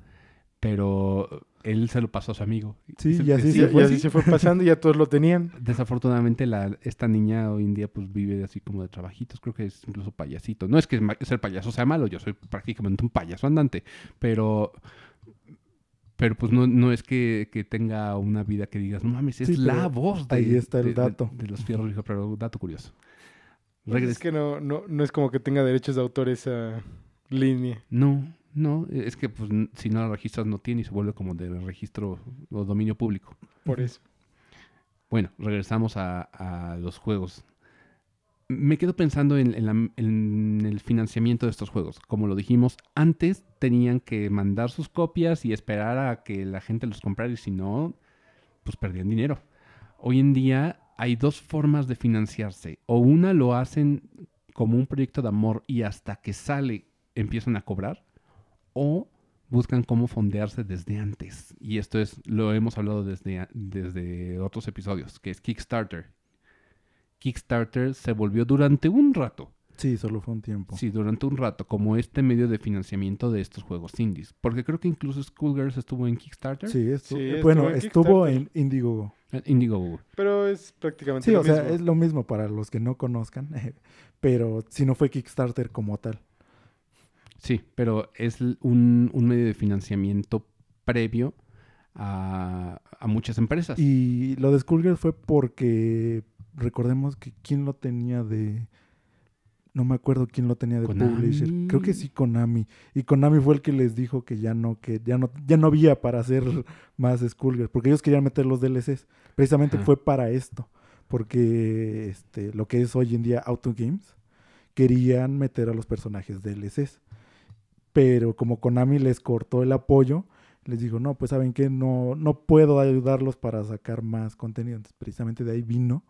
A: pero él se lo pasó a su amigo.
B: Sí, y
A: que
B: así
C: Y,
B: se
C: y
B: fue.
C: así se fue pasando y ya todos lo tenían.
A: Desafortunadamente la, esta niña hoy en día pues vive así como de trabajitos, creo que es incluso payasito. No es que ser payaso sea malo, yo soy prácticamente un payaso andante, pero pero pues no, no es que, que tenga una vida que digas, no mames, es
B: Sí,
A: la voz de,
B: ahí está el
A: de-
B: dato.
A: De, los fierros pero dato curioso.
C: Pues
A: Regres-
C: es que no, no, no es como que tenga derechos de autor esa línea.
A: No, no, es que pues si no la registras no tiene y se vuelve como de registro o dominio público.
C: Por eso.
A: Bueno, regresamos a, a los juegos. Me quedo pensando en, el financiamiento de estos juegos. Como lo dijimos, antes tenían que mandar sus copias y esperar a que la gente los comprara y si no, pues perdían dinero. Hoy en día hay dos formas de financiarse. O una lo hacen como un proyecto de amor y hasta que sale empiezan a cobrar. O buscan cómo fondearse desde antes. Y esto es, lo hemos hablado desde, desde otros episodios, que es Kickstarter. Kickstarter se volvió durante un rato,
B: Sí, solo fue un tiempo.
A: sí, durante un rato, como este medio de financiamiento de estos juegos indies. Porque creo que incluso Schoolgirls estuvo en Kickstarter.
B: Sí, estu-
C: Sí,
B: bueno,
C: estuvo en
B: estuvo en. Indiegogo.
A: Eh, Indiegogo.
C: Pero es prácticamente
B: Sí,
C: lo
B: o sea,
C: mismo.
B: es lo mismo para los que no conozcan, pero si no fue Kickstarter como tal.
A: Sí, pero es un, un medio de financiamiento previo a, a muchas empresas.
B: Y lo de Skullgirls fue porque recordemos que quién lo tenía de no me acuerdo quién lo tenía de
A: Konami.
B: publisher. Creo que sí Konami. Y Konami fue el que les dijo que ya no que ya no ya no había para hacer más Skullgirls, porque ellos querían meter los DLCs. Precisamente
A: Ajá.
B: fue para esto, porque este lo que es hoy en día Auto Games querían meter a los personajes DLCs. Pero como Konami les cortó el apoyo, les digo, no, pues saben que no, no puedo ayudarlos para sacar más contenido. Entonces, precisamente de ahí vino,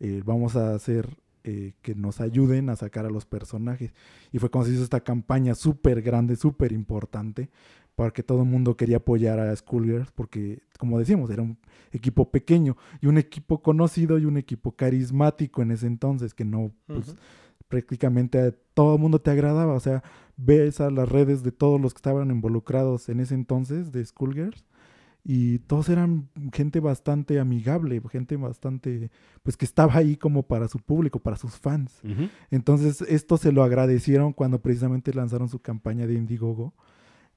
B: eh, vamos a hacer eh, que nos ayuden a sacar a los personajes. Y fue cuando se hizo esta campaña súper grande, súper importante, porque todo el mundo quería apoyar a Skullgirls, porque, como decíamos, era un equipo pequeño y un equipo conocido y un equipo carismático en ese entonces, que no, pues, prácticamente a todo el mundo te agradaba. O sea, ves a las redes de todos los que estaban involucrados en ese entonces de Schoolgirls y todos eran gente bastante amigable, gente bastante, pues que estaba ahí como para su público, para sus fans. Entonces, esto se lo agradecieron cuando precisamente lanzaron su campaña de Indiegogo.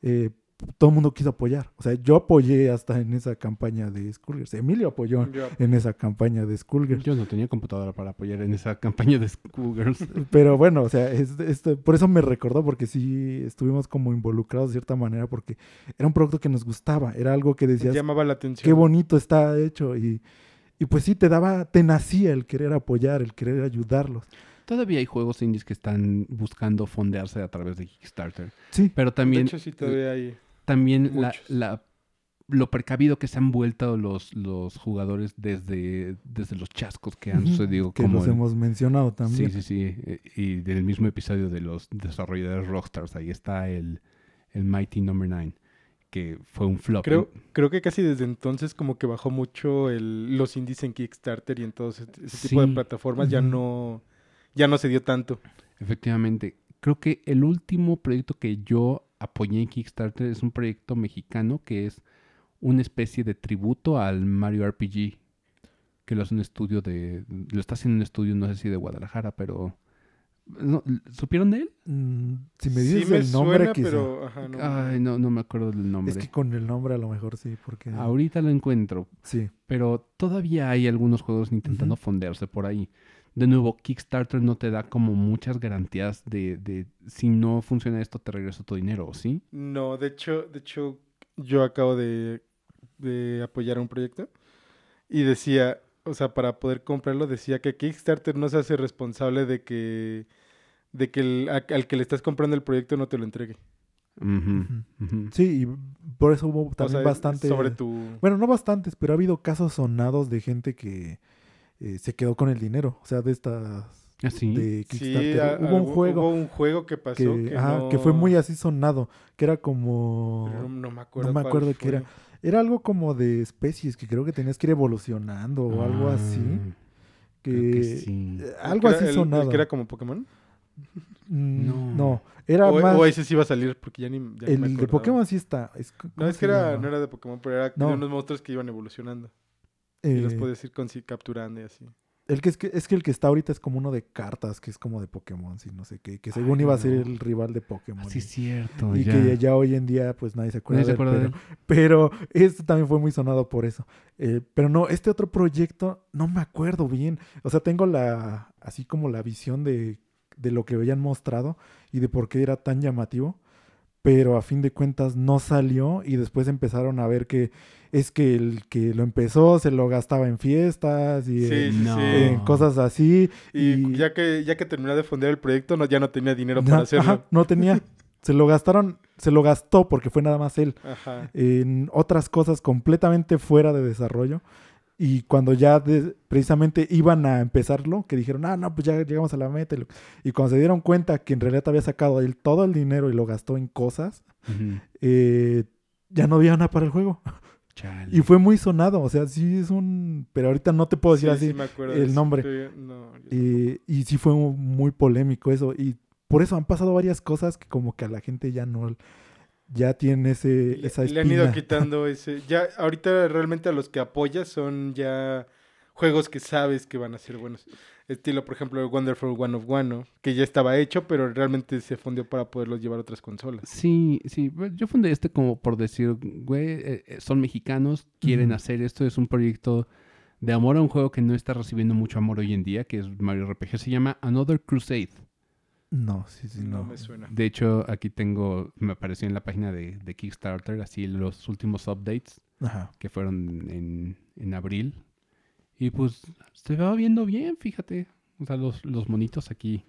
B: Eh, todo el mundo quiso apoyar. O sea, yo apoyé hasta en esa campaña de Schoolgirls. Emilio apoyó en esa campaña de Schoolgirls.
A: Yo no tenía computadora para apoyar en esa campaña de Schoolgirls.
B: Pero bueno, o sea, es, es- por eso me recordó, porque sí estuvimos como involucrados de cierta manera, porque era un producto que nos gustaba, era algo que decías,
C: Llamaba la atención.
B: qué bonito está hecho, y, y pues sí, te daba, te nacía el querer apoyar, el querer ayudarlos.
A: Todavía hay juegos indies que están buscando fondearse a través de Kickstarter.
B: Sí,
A: Pero también,
C: de hecho, sí, todavía hay.
A: También la, la- lo precavido que se han vuelto los, los jugadores desde, desde los chascos que han sucedido.
B: que
A: como
B: los
A: el-
B: hemos mencionado también.
A: Sí, sí, sí. Y del mismo episodio de los desarrolladores Rockstars, ahí está el, el Mighty Number 9, que fue un flop.
C: Creo, creo que casi desde entonces como que bajó mucho el, los indies en Kickstarter y en todo ese, ese tipo de plataformas ya no ya no se dio tanto.
A: Efectivamente. Creo que el último proyecto que yo apoyé en Kickstarter es un proyecto mexicano que es una especie de tributo al Mario RPG. Que lo hace un estudio de. Lo está haciendo un estudio, no sé si de Guadalajara, pero. no, ¿Supieron de él?
B: Mm, si me
C: sí
B: dices
C: me
B: el nombre,
C: suena,
B: quizá.
C: pero ajá, no.
A: Ay, no, no me acuerdo del nombre.
B: Es que con el nombre a lo mejor sí, porque...
A: Ahorita lo encuentro.
B: Sí,
A: Pero todavía hay algunos juegos intentando
B: Ujú.
A: fondearse por ahí. De nuevo, Kickstarter no te da como muchas garantías de, de si no funciona esto, te regreso tu dinero, ¿o sí?
C: No, de hecho, de hecho, yo acabo de, de apoyar un proyecto y decía, o sea, para poder comprarlo, decía que Kickstarter no se hace responsable de que, de que el- a- al que le estás comprando el proyecto no te lo entregue.
B: Sí, y por eso hubo
C: O
B: también
C: sea, es
B: bastante...
C: sobre tu...
B: Bueno, no bastantes, pero ha habido casos sonados de gente que eh, se quedó con el dinero. O sea, de estas.
A: ¿Ah, sí?
B: De
C: Sí,
B: Kickstarter.
C: a-
B: hubo un juego
C: Hubo un juego que pasó
B: que,
C: que,
B: ajá,
C: no...
B: que fue muy así sonado. Que era como.
C: pero No, no me acuerdo.
B: me
C: cuál
B: acuerdo qué era. Era algo como de especies que creo que tenías que ir evolucionando o algo así.
A: Ah,
B: Que.
A: creo que sí.
B: eh,
C: ¿El
B: Algo
C: que era-
B: así
C: el- el
B: sonado.
C: que era como Pokémon?
B: Mm,
A: No.
B: no. Era
C: O,
B: más.
C: o ese sí iba a salir porque ya ni ya ni me
B: el de. Pokémon sí está. es-
C: No,
B: ¿cómo
C: es que era, no era de Pokémon, pero era
B: No.
C: de unos monstruos que iban evolucionando. Y los
B: Eh,
C: podías ir consi- capturando y así.
B: El que es, que es que el que está ahorita es como uno de cartas, que es como de Pokémon, sí, no sé qué, que según
A: Ay,
B: iba a ser el rival de Pokémon.
A: Sí,
B: y-
A: es cierto.
B: y
A: ya.
B: que ya hoy en día pues nadie se acuerda,
A: Nadie se
B: de él,
A: acuerda de
B: pero,
A: él.
B: pero este también fue muy sonado por eso. Eh, pero no, este otro proyecto no me acuerdo bien. O sea, tengo la, así como la visión de, de lo que habían mostrado y de por qué era tan llamativo. Pero a fin de cuentas no salió y después empezaron a ver que es que el que lo empezó se lo gastaba en fiestas y
C: Sí,
B: en,
A: no.
B: cosas así.
C: Y,
B: y-
C: ya que ya que terminó de fondear el proyecto, no, ya no tenía dinero para hacerlo.
B: ajá, no tenía. Se lo gastaron, se lo gastó porque fue nada más él
C: Ajá.
B: en otras cosas completamente fuera de desarrollo. Y cuando ya de- precisamente iban a empezarlo, que dijeron, ah, no, pues ya llegamos a la meta. Y cuando se dieron cuenta que en realidad había sacado él todo el dinero y lo gastó en cosas, eh, ya no había nada para el juego.
A: Chale.
B: Y fue muy sonado, o sea, sí es un... Pero ahorita no te puedo decir
C: Sí,
B: así.
C: sí me acuerdo
B: el nombre.
C: pero yo- no, yo
B: Eh, y sí fue muy polémico eso. Y por eso han pasado varias cosas que como que a la gente ya no... Ya tiene ese,
C: Le,
B: esa
C: le han ido
B: espina.
C: quitando ese. Ya, ahorita realmente a los que apoyas son ya juegos que sabes que van a ser buenos. Estilo, por ejemplo, el Wonderful One of One, ¿no? que ya estaba hecho, pero realmente se fundió para poderlos llevar a otras consolas.
A: Sí, sí. Yo fundé este como por decir, güey, eh, eh, son mexicanos, quieren hacer esto. Es un proyecto de amor a un juego que no está recibiendo mucho amor hoy en día, que es Mario RPG. Se llama Another Crusade.
B: No, sí, sí,
C: no,
B: no.
C: me suena.
A: De hecho, aquí tengo, me apareció en la página de, de Kickstarter, así los últimos updates
B: Ajá.
A: que fueron en, en abril. Y pues se va viendo bien, fíjate. O sea, los, los monitos aquí.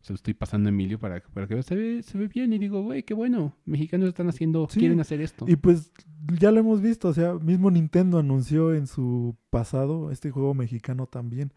A: Se lo estoy pasando a Emilio para, para que vea. Se ve, se ve bien. Y digo, güey, qué bueno. Mexicanos están haciendo,
B: Sí.
A: quieren hacer esto.
B: Y pues ya lo hemos visto, o sea, mismo Nintendo anunció en su pasado este juego mexicano también,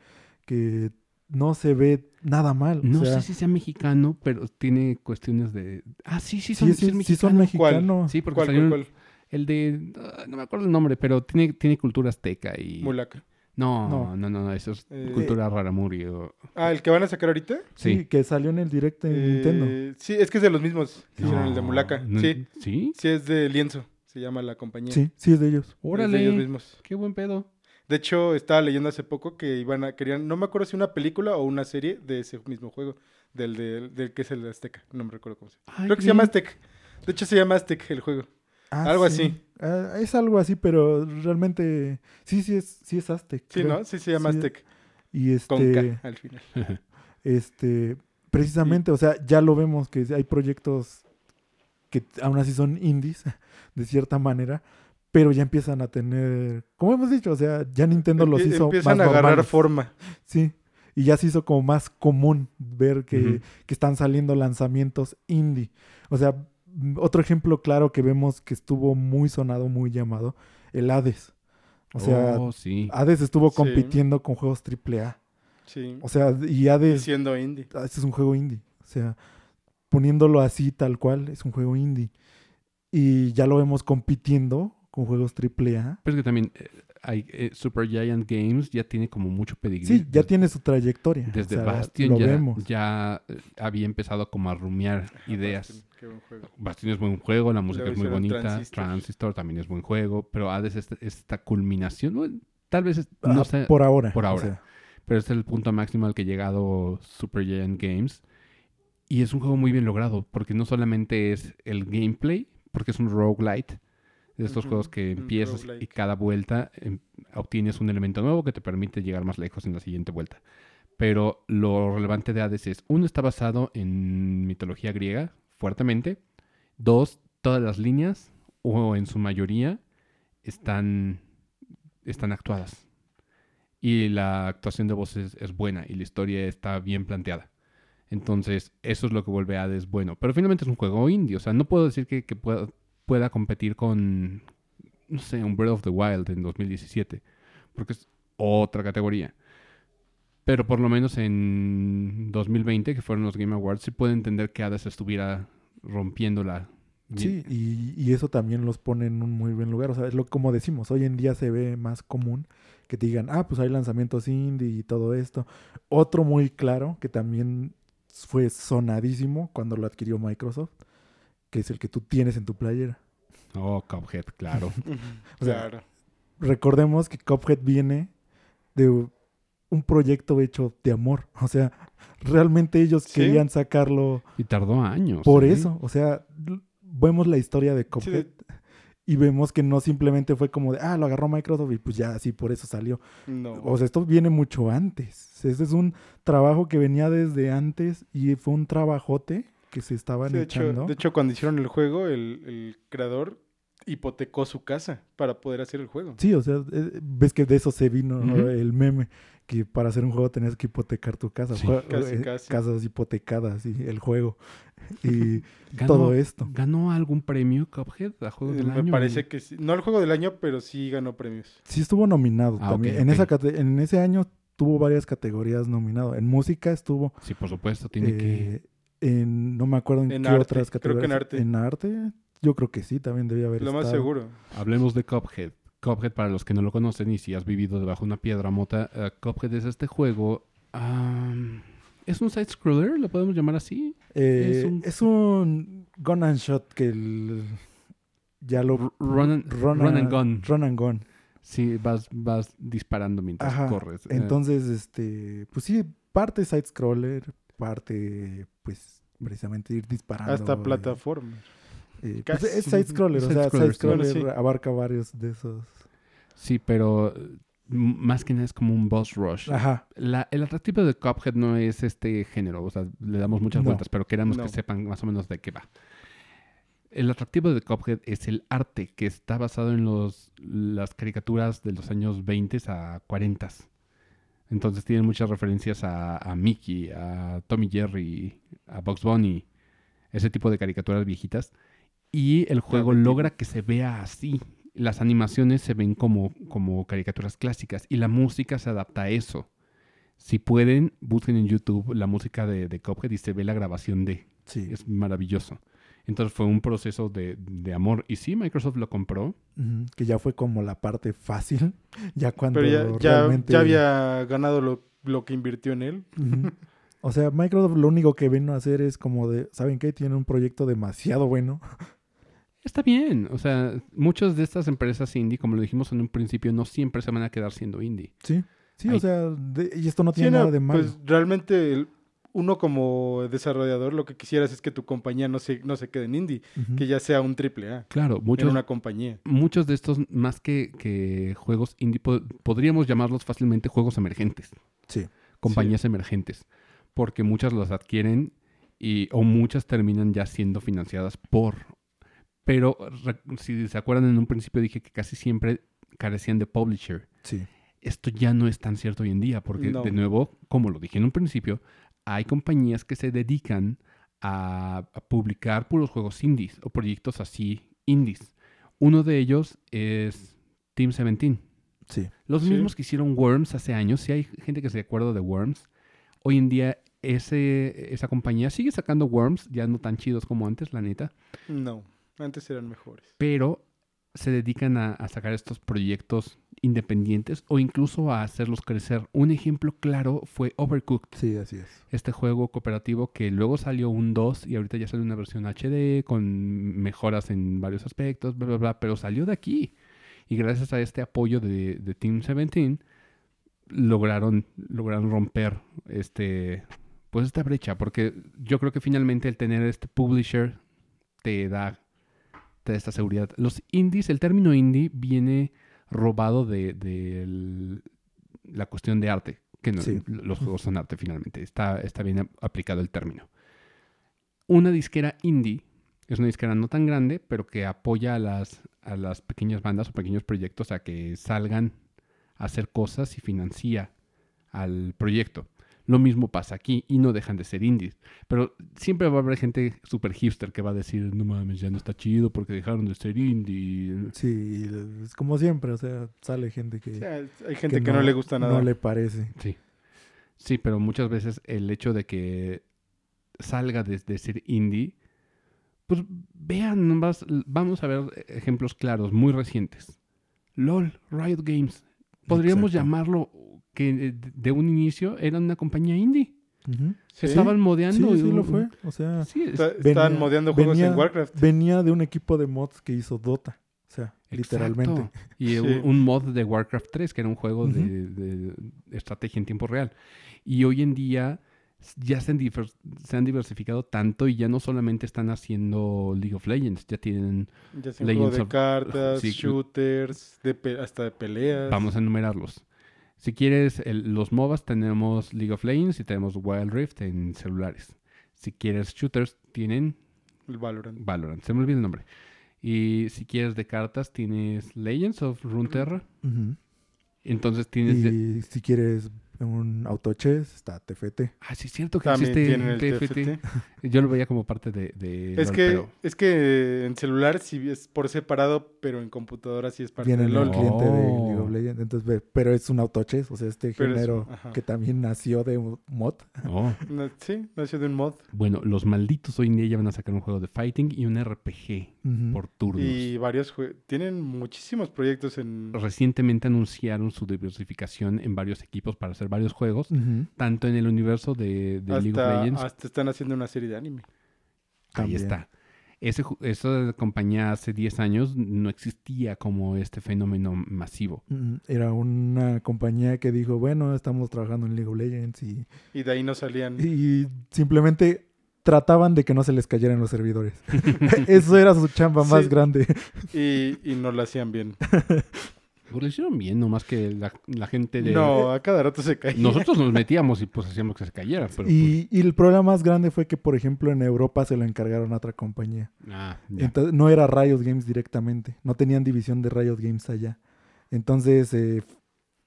B: que no se ve nada mal. o
A: no
B: sea,
A: sé si sea mexicano, pero tiene cuestiones de. Ah, sí, sí, son,
B: sí,
A: sí
B: son
A: mexicano.
B: mexicanos.
A: Sí, porque
C: ¿Cuál,
A: salió
C: cuál, cuál?
A: el de. ah, no me acuerdo el nombre, pero tiene, tiene cultura azteca y.
C: Mulaca.
A: No,
B: No.
A: no, no, no, eso es
C: Eh,
A: cultura raramuri. o-
C: Ah, ¿el que van a sacar ahorita?
B: Sí,
A: Sí.
B: que salió en el directo de
C: Eh,
B: Nintendo.
C: Sí, es que es de los mismos. que hicieron el de
A: no-
C: Sí,
A: ¿Sí?
C: sí, es de Lienzo. Se llama la compañía.
B: Sí, sí es de ellos.
C: Es de ellos
A: Órale.
C: mismos.
A: Qué buen pedo.
C: De hecho, estaba leyendo hace poco que iban a querían, no me acuerdo si una película o una serie de ese mismo juego, del, del, del que es el de Azteca, no me recuerdo cómo se llama.
A: Ay,
C: Creo que
A: qué
C: se llama. Aztec. De hecho, se llama Aztec el juego.
B: Ah,
C: Algo
B: sí.
C: así.
B: Ah, es algo así, pero realmente sí, sí es, sí es Aztec.
C: Sí,
B: creo.
C: ¿no? Sí, se llama
B: Sí,
C: Aztec.
B: Y
C: Con
B: este,
C: K al final.
B: este, precisamente, o sea, ya lo vemos que hay proyectos que aún así son indies, de cierta manera, pero ya empiezan a tener, como hemos dicho, o sea, ya Nintendo los hizo
C: Empiezan
B: más
C: a agarrar
B: normales.
C: forma.
B: Sí, y ya se hizo como más común ver que, que están saliendo lanzamientos indie. O sea, otro ejemplo claro que vemos que estuvo muy sonado, muy llamado, el Hades. O sea,
A: oh, sí.
B: Hades estuvo
C: Sí.
B: compitiendo con juegos AAA.
C: Sí.
B: O sea, y Hades
C: Siendo indie.
B: ah, este es un juego indie. O sea, poniéndolo así tal cual, es un juego indie. Y ya lo vemos compitiendo con juegos AAA.
A: Pero es que también eh, hay, eh, Super Giant Games ya tiene como mucho pedigrí.
B: Sí, ya tiene su trayectoria. o
A: Desde
B: sea,
A: Bastion
B: lo
A: ya,
B: vemos.
A: ya eh, había empezado como a rumiar ideas.
C: Bastion, qué buen juego.
A: Bastion es buen juego, la música es muy bonita.
C: Transistor.
A: Transistor. también es buen juego, pero Hades es esta culminación. bueno, Tal vez es-
B: Ah,
A: no sé,
B: por ahora.
A: por
B: o
A: ahora.
B: sea,
A: pero es el punto máximo al que ha llegado Super Giant Games. Y es un juego muy bien logrado, porque no solamente es el gameplay, porque es un roguelite. De estos juegos que empiezas y cada vuelta em, obtienes un elemento nuevo que te permite llegar más lejos en la siguiente vuelta. Pero lo relevante de Hades es, uno, está basado en mitología griega, fuertemente. Dos, todas las líneas, o en su mayoría, están, están actuadas. Y la actuación de voces es buena y la historia está bien planteada. Entonces, eso es lo que vuelve a Hades bueno. Pero finalmente es un juego indie. O sea, no puedo decir que, que pueda, pueda competir con, no sé, un Breath of the Wild en 2017. Porque es otra categoría. Pero por lo menos en 2020, que fueron los Game Awards, sí puedo entender que Hades estuviera rompiéndola.
B: Sí, y, y eso también los pone en un muy buen lugar. O sea, es lo como decimos, hoy en día se ve más común que te digan, ah, pues hay lanzamientos indie y todo esto. Otro muy claro que también fue sonadísimo cuando lo adquirió Microsoft, que es el que tú tienes en tu playera.
A: Oh, Cuphead, claro.
B: O sea,
C: claro.
B: Recordemos que Cuphead viene de un proyecto hecho de amor. O sea, realmente ellos
C: Sí.
B: querían sacarlo
A: y tardó años.
B: por
A: ¿eh?
B: eso. O sea, vemos la historia de Cuphead
C: de-
B: y vemos que no simplemente fue como de, ah, lo agarró Microsoft y pues ya así por eso salió.
C: No.
B: O sea, esto viene mucho antes. Ese es un trabajo que venía desde antes y fue un trabajote que se estaban
C: Sí, de, hecho,
B: echando.
C: de hecho, cuando hicieron el juego, el, el creador hipotecó su casa para poder hacer el juego.
B: Sí, o sea, eh, ves que de eso se vino el meme, que para hacer un juego tenías que hipotecar tu casa,
A: Sí.
B: jue-
C: Casi,
B: eh,
C: casi.
B: casas hipotecadas y el juego y
A: Ganó-
B: todo esto.
A: ¿Ganó algún premio Cuphead a juego
C: Eh,
A: del
C: Me
A: año?
C: parece que sí. No el juego del año, pero sí ganó premios.
B: Sí estuvo nominado
A: Ah,
B: también. en,
A: ok.
B: esa en ese año tuvo varias categorías nominado. En música estuvo,
A: Sí, por supuesto, tiene que...
B: en no me acuerdo en,
C: En
B: qué
C: arte,
B: otras
C: creo que en
B: categorías.
C: arte.
B: En arte, yo creo que sí, también debía haber
C: Lo más
B: estado.
C: seguro.
A: Hablemos de Cuphead. Cuphead, para los que no lo conocen y si has vivido debajo de una piedra mota, eh, Cuphead es este juego... ¿Es un side-scroller? ¿Lo podemos llamar así?
B: Eh,
A: Es un-
B: es un gun and shot que el- ya lo
A: Run and,
B: run,
A: run and gun.
B: run and gun.
A: Sí, vas, vas disparando mientras
B: Ajá,
A: corres. Eh,
B: Entonces, este, pues sí, parte side scroller, parte, pues, precisamente ir disparando.
C: Hasta
B: eh,
C: plataforma.
B: eh, pues, es side scroller, o sea,
A: Side-scroller,
B: side
A: sí.
B: abarca varios de esos.
A: sí, pero eh, más que nada es como un boss rush.
B: Ajá.
A: La- el atractivo de Cuphead no es este género, o sea, le damos muchas
B: No.
A: vueltas, pero queremos
C: No.
A: que sepan más o menos de qué va. El atractivo de Cuphead es el arte que está basado en los, las caricaturas de los años 20 a 40. Entonces tienen muchas referencias a, a Mickey, a Tommy Jerry, a Bugs Bunny, ese tipo de caricaturas viejitas. Y el juego logra que se vea así. Las animaciones se ven como, como caricaturas clásicas y la música se adapta a eso. Si pueden, busquen en YouTube la música de, de Cuphead y se ve la grabación de.
B: Sí.
A: Es maravilloso. Entonces fue un proceso de, de amor. Y sí, Microsoft lo compró.
B: Que ya fue como la parte fácil. Ya cuando
C: Pero ya, ya,
B: realmente.
C: ya había ganado lo, lo que invirtió en él.
B: O sea, Microsoft lo único que vino a hacer es como de, ¿saben qué? Tiene un proyecto demasiado bueno.
A: Está bien. O sea, muchas de estas empresas indie, como lo dijimos en un principio, no siempre se van a quedar siendo indie.
B: Sí. Sí, o sea, de- y esto no
C: Sí,
B: tiene
C: no,
B: nada de malo.
C: Pues realmente el- uno como desarrollador lo que quisieras es que tu compañía no se, no se quede en indie, que ya sea un triple A,
A: Claro,
C: en
A: muchos,
C: una compañía.
A: muchos de estos, más que, que juegos indie, po- podríamos llamarlos fácilmente juegos emergentes.
B: Sí.
A: compañías emergentes, porque muchas las adquieren y, o muchas terminan ya siendo financiadas por. Pero si se acuerdan, en un principio dije que casi siempre carecían de publisher.
B: Sí.
A: Esto ya no es tan cierto hoy en día, porque
C: No.
A: de nuevo, como lo dije en un principio, hay compañías que se dedican a, a publicar puros juegos indies o proyectos así indies. Uno de ellos es Team 17.
B: Sí.
A: Los
C: Sí.
A: mismos que hicieron Worms hace años, si hay gente que se acuerda de Worms, hoy en día ese, esa compañía sigue sacando Worms, ya no tan chidos como antes, la neta,
C: No, antes eran mejores.
A: pero se dedican a, a sacar estos proyectos independientes o incluso a hacerlos crecer. Un ejemplo claro fue Overcooked,
B: Sí, así es.
A: este juego cooperativo que luego salió un 2 y ahorita ya sale una versión HD con mejoras en varios aspectos, bla, bla, bla, pero salió de aquí. Y gracias a este apoyo de, de Team 17, lograron, lograron romper este, pues esta brecha, porque yo creo que finalmente el tener este publisher te da, te da esta seguridad. Los indies, el término indie viene robado de, de el- la cuestión de arte, que no-
B: Sí.
A: los juegos son arte finalmente, está, está bien ap- aplicado el término. Una disquera indie es una disquera no tan grande, pero que apoya a las, a las pequeñas bandas o pequeños proyectos a que salgan a hacer cosas y financia al proyecto. Lo mismo pasa aquí y no dejan de ser indies. Pero siempre va a haber gente super hipster que va a decir, no mames, ya no está chido porque dejaron de ser indie.
B: Sí, es como siempre, o sea, sale gente que,
C: O sea, hay gente que, no, le gusta nada.
B: No le parece.
A: Sí. Sí, pero muchas veces el hecho de que salga desde ser indie, pues vean, nomás, vamos a ver ejemplos claros, muy recientes. LOL, Riot Games. Podríamos
B: Exacto.
A: llamarlo que de un inicio era una compañía indie.
B: Ujú.
A: Se
C: Sí,
A: estaban
B: Sí,
A: modeando.
B: sí
A: y-
B: lo fue. O sea,
A: Sí, es-
C: Está-
B: venía-
C: estaban modeando juegos
B: venía-
C: en Warcraft.
B: venía de un equipo de mods que hizo Dota. O sea, literalmente.
A: Exacto. Y
C: Sí.
A: un, un mod de Warcraft 3, que era un juego de,
B: Ujú.
A: de estrategia en tiempo real. Y hoy en día ya se han, se han diversificado tanto y ya no solamente están haciendo League of Legends, ya tienen,
C: Ya
A: Legends
C: de
A: of-
C: cartas,
A: sí.
C: shooters, de hasta de peleas.
A: vamos a enumerarlos. Si quieres el- los MOBAs, tenemos League of Legends y tenemos Wild Rift en celulares. Si quieres shooters, tienen
C: El Valorant.
A: Valorant, se me olvida el nombre. Y si quieres de cartas, tienes Legends of Runeterra. Entonces tienes... de-
B: Y si quieres un autochess, está TFT.
A: Ah, sí, es cierto que
C: También
A: existe
C: tienen el
A: TFT.
C: TFT.
A: Yo lo veía como parte de... de
C: Es
A: LOL,
C: que,
A: pero-
C: es que en celular sí es por separado, pero en computadora sí es parte
B: Viene
C: de
B: en el
C: LOL.
B: cliente de League
A: Oh.
B: of Legends. Entonces, pero es un autochess, o sea, este
C: Pero es-
B: género
C: ajá.
B: que también nació de un mod.
A: Oh.
C: Sí, nació de un mod.
A: Bueno, los malditos hoy en día ya van a sacar un juego de fighting y un RPG
B: Ujú.
A: por turnos.
C: Y varios jue- tienen muchísimos proyectos en...
A: Recientemente anunciaron su diversificación en varios equipos para hacer varios juegos, tanto en el universo de, de League of
C: Hasta,
A: Legends.
C: hasta están haciendo una serie de anime.
A: Ahí está. Ese, esa compañía hace 10 años no existía como este fenómeno masivo.
B: Era una compañía que dijo, bueno, estamos trabajando en League of Legends y,
C: Y de ahí no salían...
B: y simplemente trataban de que no se les cayeran los servidores. Eso era su chamba más
C: Sí.
B: grande.
C: Y, y no lo hacían bien.
A: Pues lo hicieron bien, nomás que la, la gente de...
C: No, a cada rato se caía.
A: Nosotros nos metíamos y pues hacíamos que se cayera. Pero,
B: Y, y el problema más grande fue que, por ejemplo, en Europa se lo encargaron a otra compañía.
A: pues, ah, ya.
B: Entonces, no era Riot Games directamente. No tenían división de Riot Games allá. Entonces, eh,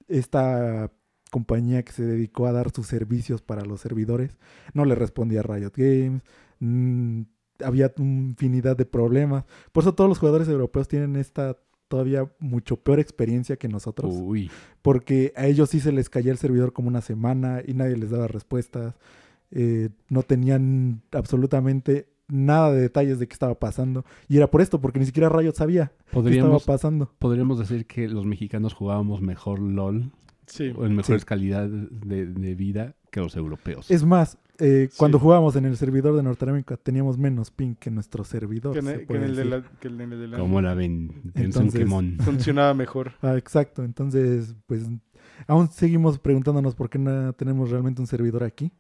B: esta compañía que se dedicó a dar sus servicios para los servidores no le respondía a Riot Games. mm, había infinidad de problemas. Por eso todos los jugadores europeos tienen esta todavía mucho peor experiencia que nosotros.
A: Uy,
B: Porque a ellos sí se les caía el servidor como una semana y nadie les daba respuestas. Eh, no tenían absolutamente nada de detalles de qué estaba pasando. Y era por esto, porque ni siquiera Riot sabía qué estaba pasando.
A: podríamos decir que los mexicanos jugábamos mejor LOL
C: Sí.
A: o en mejores
B: Sí.
A: calidades de, de vida que los europeos.
B: Es más, eh,
C: Sí.
B: cuando jugábamos en el servidor de Norteamérica teníamos menos ping que nuestro servidor.
C: Que en,
B: se
C: el- que
B: puede
C: en el de la, que en el de la-
A: ¿Cómo la ven?
B: Entonces-
C: funcionaba mejor.
B: Ah, exacto. Entonces, pues aún seguimos preguntándonos por qué no tenemos realmente un servidor aquí.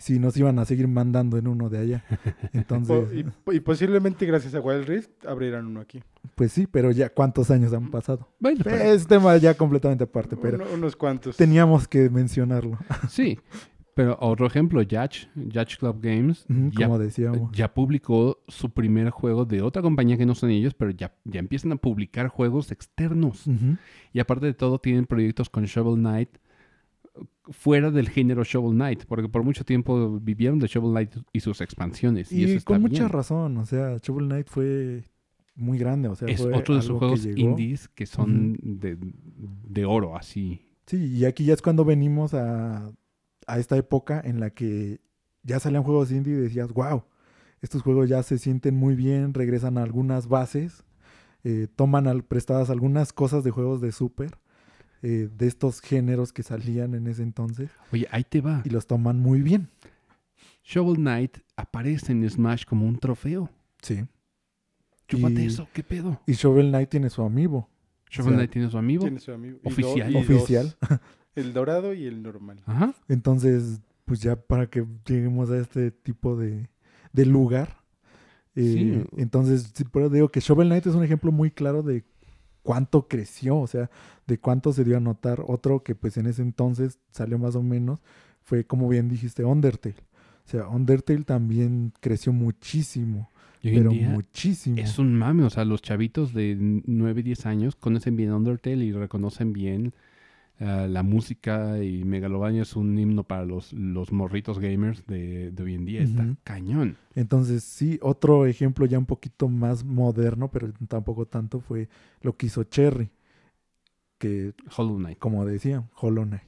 B: Si nos iban a seguir mandando en uno de allá. Entonces,
C: Po- y, y posiblemente gracias a Wild Rift abrirán uno aquí.
B: pues sí, pero ya cuántos años han pasado.
A: Bueno, pero-
B: Es tema ya completamente aparte, pero
C: Uno- unos cuantos.
B: teníamos que mencionarlo.
A: sí. Pero otro ejemplo, Yacht, Yacht Club Games, ya,
B: Como decíamos.
A: ya publicó su primer juego de otra compañía que no son ellos, pero ya, ya empiezan a publicar juegos externos. Y aparte de todo, tienen proyectos con Shovel Knight fuera del género Shovel Knight, porque por mucho tiempo vivieron de Shovel Knight y sus expansiones. Y,
B: Y,
A: eso está
B: con mucha
A: bien.
B: razón. O sea, Shovel Knight fue muy grande. O sea,
A: Es
B: fue
A: otro de sus
B: que
A: juegos indies que son de, de oro, así.
B: Sí, y aquí ya es cuando venimos a, a esta época en la que ya salían juegos indie y decías, wow, estos juegos ya se sienten muy bien, regresan a algunas bases, eh, toman al- prestadas algunas cosas de juegos de Super, eh, de estos géneros que salían en ese entonces,
A: Oye, ahí te va.
B: y los toman muy bien.
A: Shovel Knight aparece en Smash como un trofeo.
B: Sí.
A: Chúpate
B: Y-
A: eso, ¿qué pedo?
B: Y Shovel Knight tiene su amiibo
A: Shovel
B: sea,
A: Knight tiene su amigo.
C: Tiene su amigo.
A: Oficial.
C: y dos.
B: oficial.
C: El dorado y el normal.
A: Ajá.
B: Entonces, pues ya para que lleguemos a este tipo de, de lugar. eh,
A: Sí.
B: Entonces, sí, por eso digo que Shovel Knight es un ejemplo muy claro de cuánto creció, o sea, de cuánto se dio a notar. Otro que pues en ese entonces salió más o menos fue, como bien dijiste, Undertale. O sea, Undertale también creció muchísimo, pero
A: día
B: muchísimo.
A: es un mame. O sea, los chavitos de 9, 10 años conocen bien Undertale y reconocen bien ah, la música. Y Megalovania es un himno para los, los morritos gamers de, de hoy en día. Está cañón.
B: Entonces, sí, otro ejemplo ya un poquito más moderno, pero tampoco tanto, fue lo que hizo Cherry. Que
A: Hollow Knight.
B: como decía, Hollow Knight.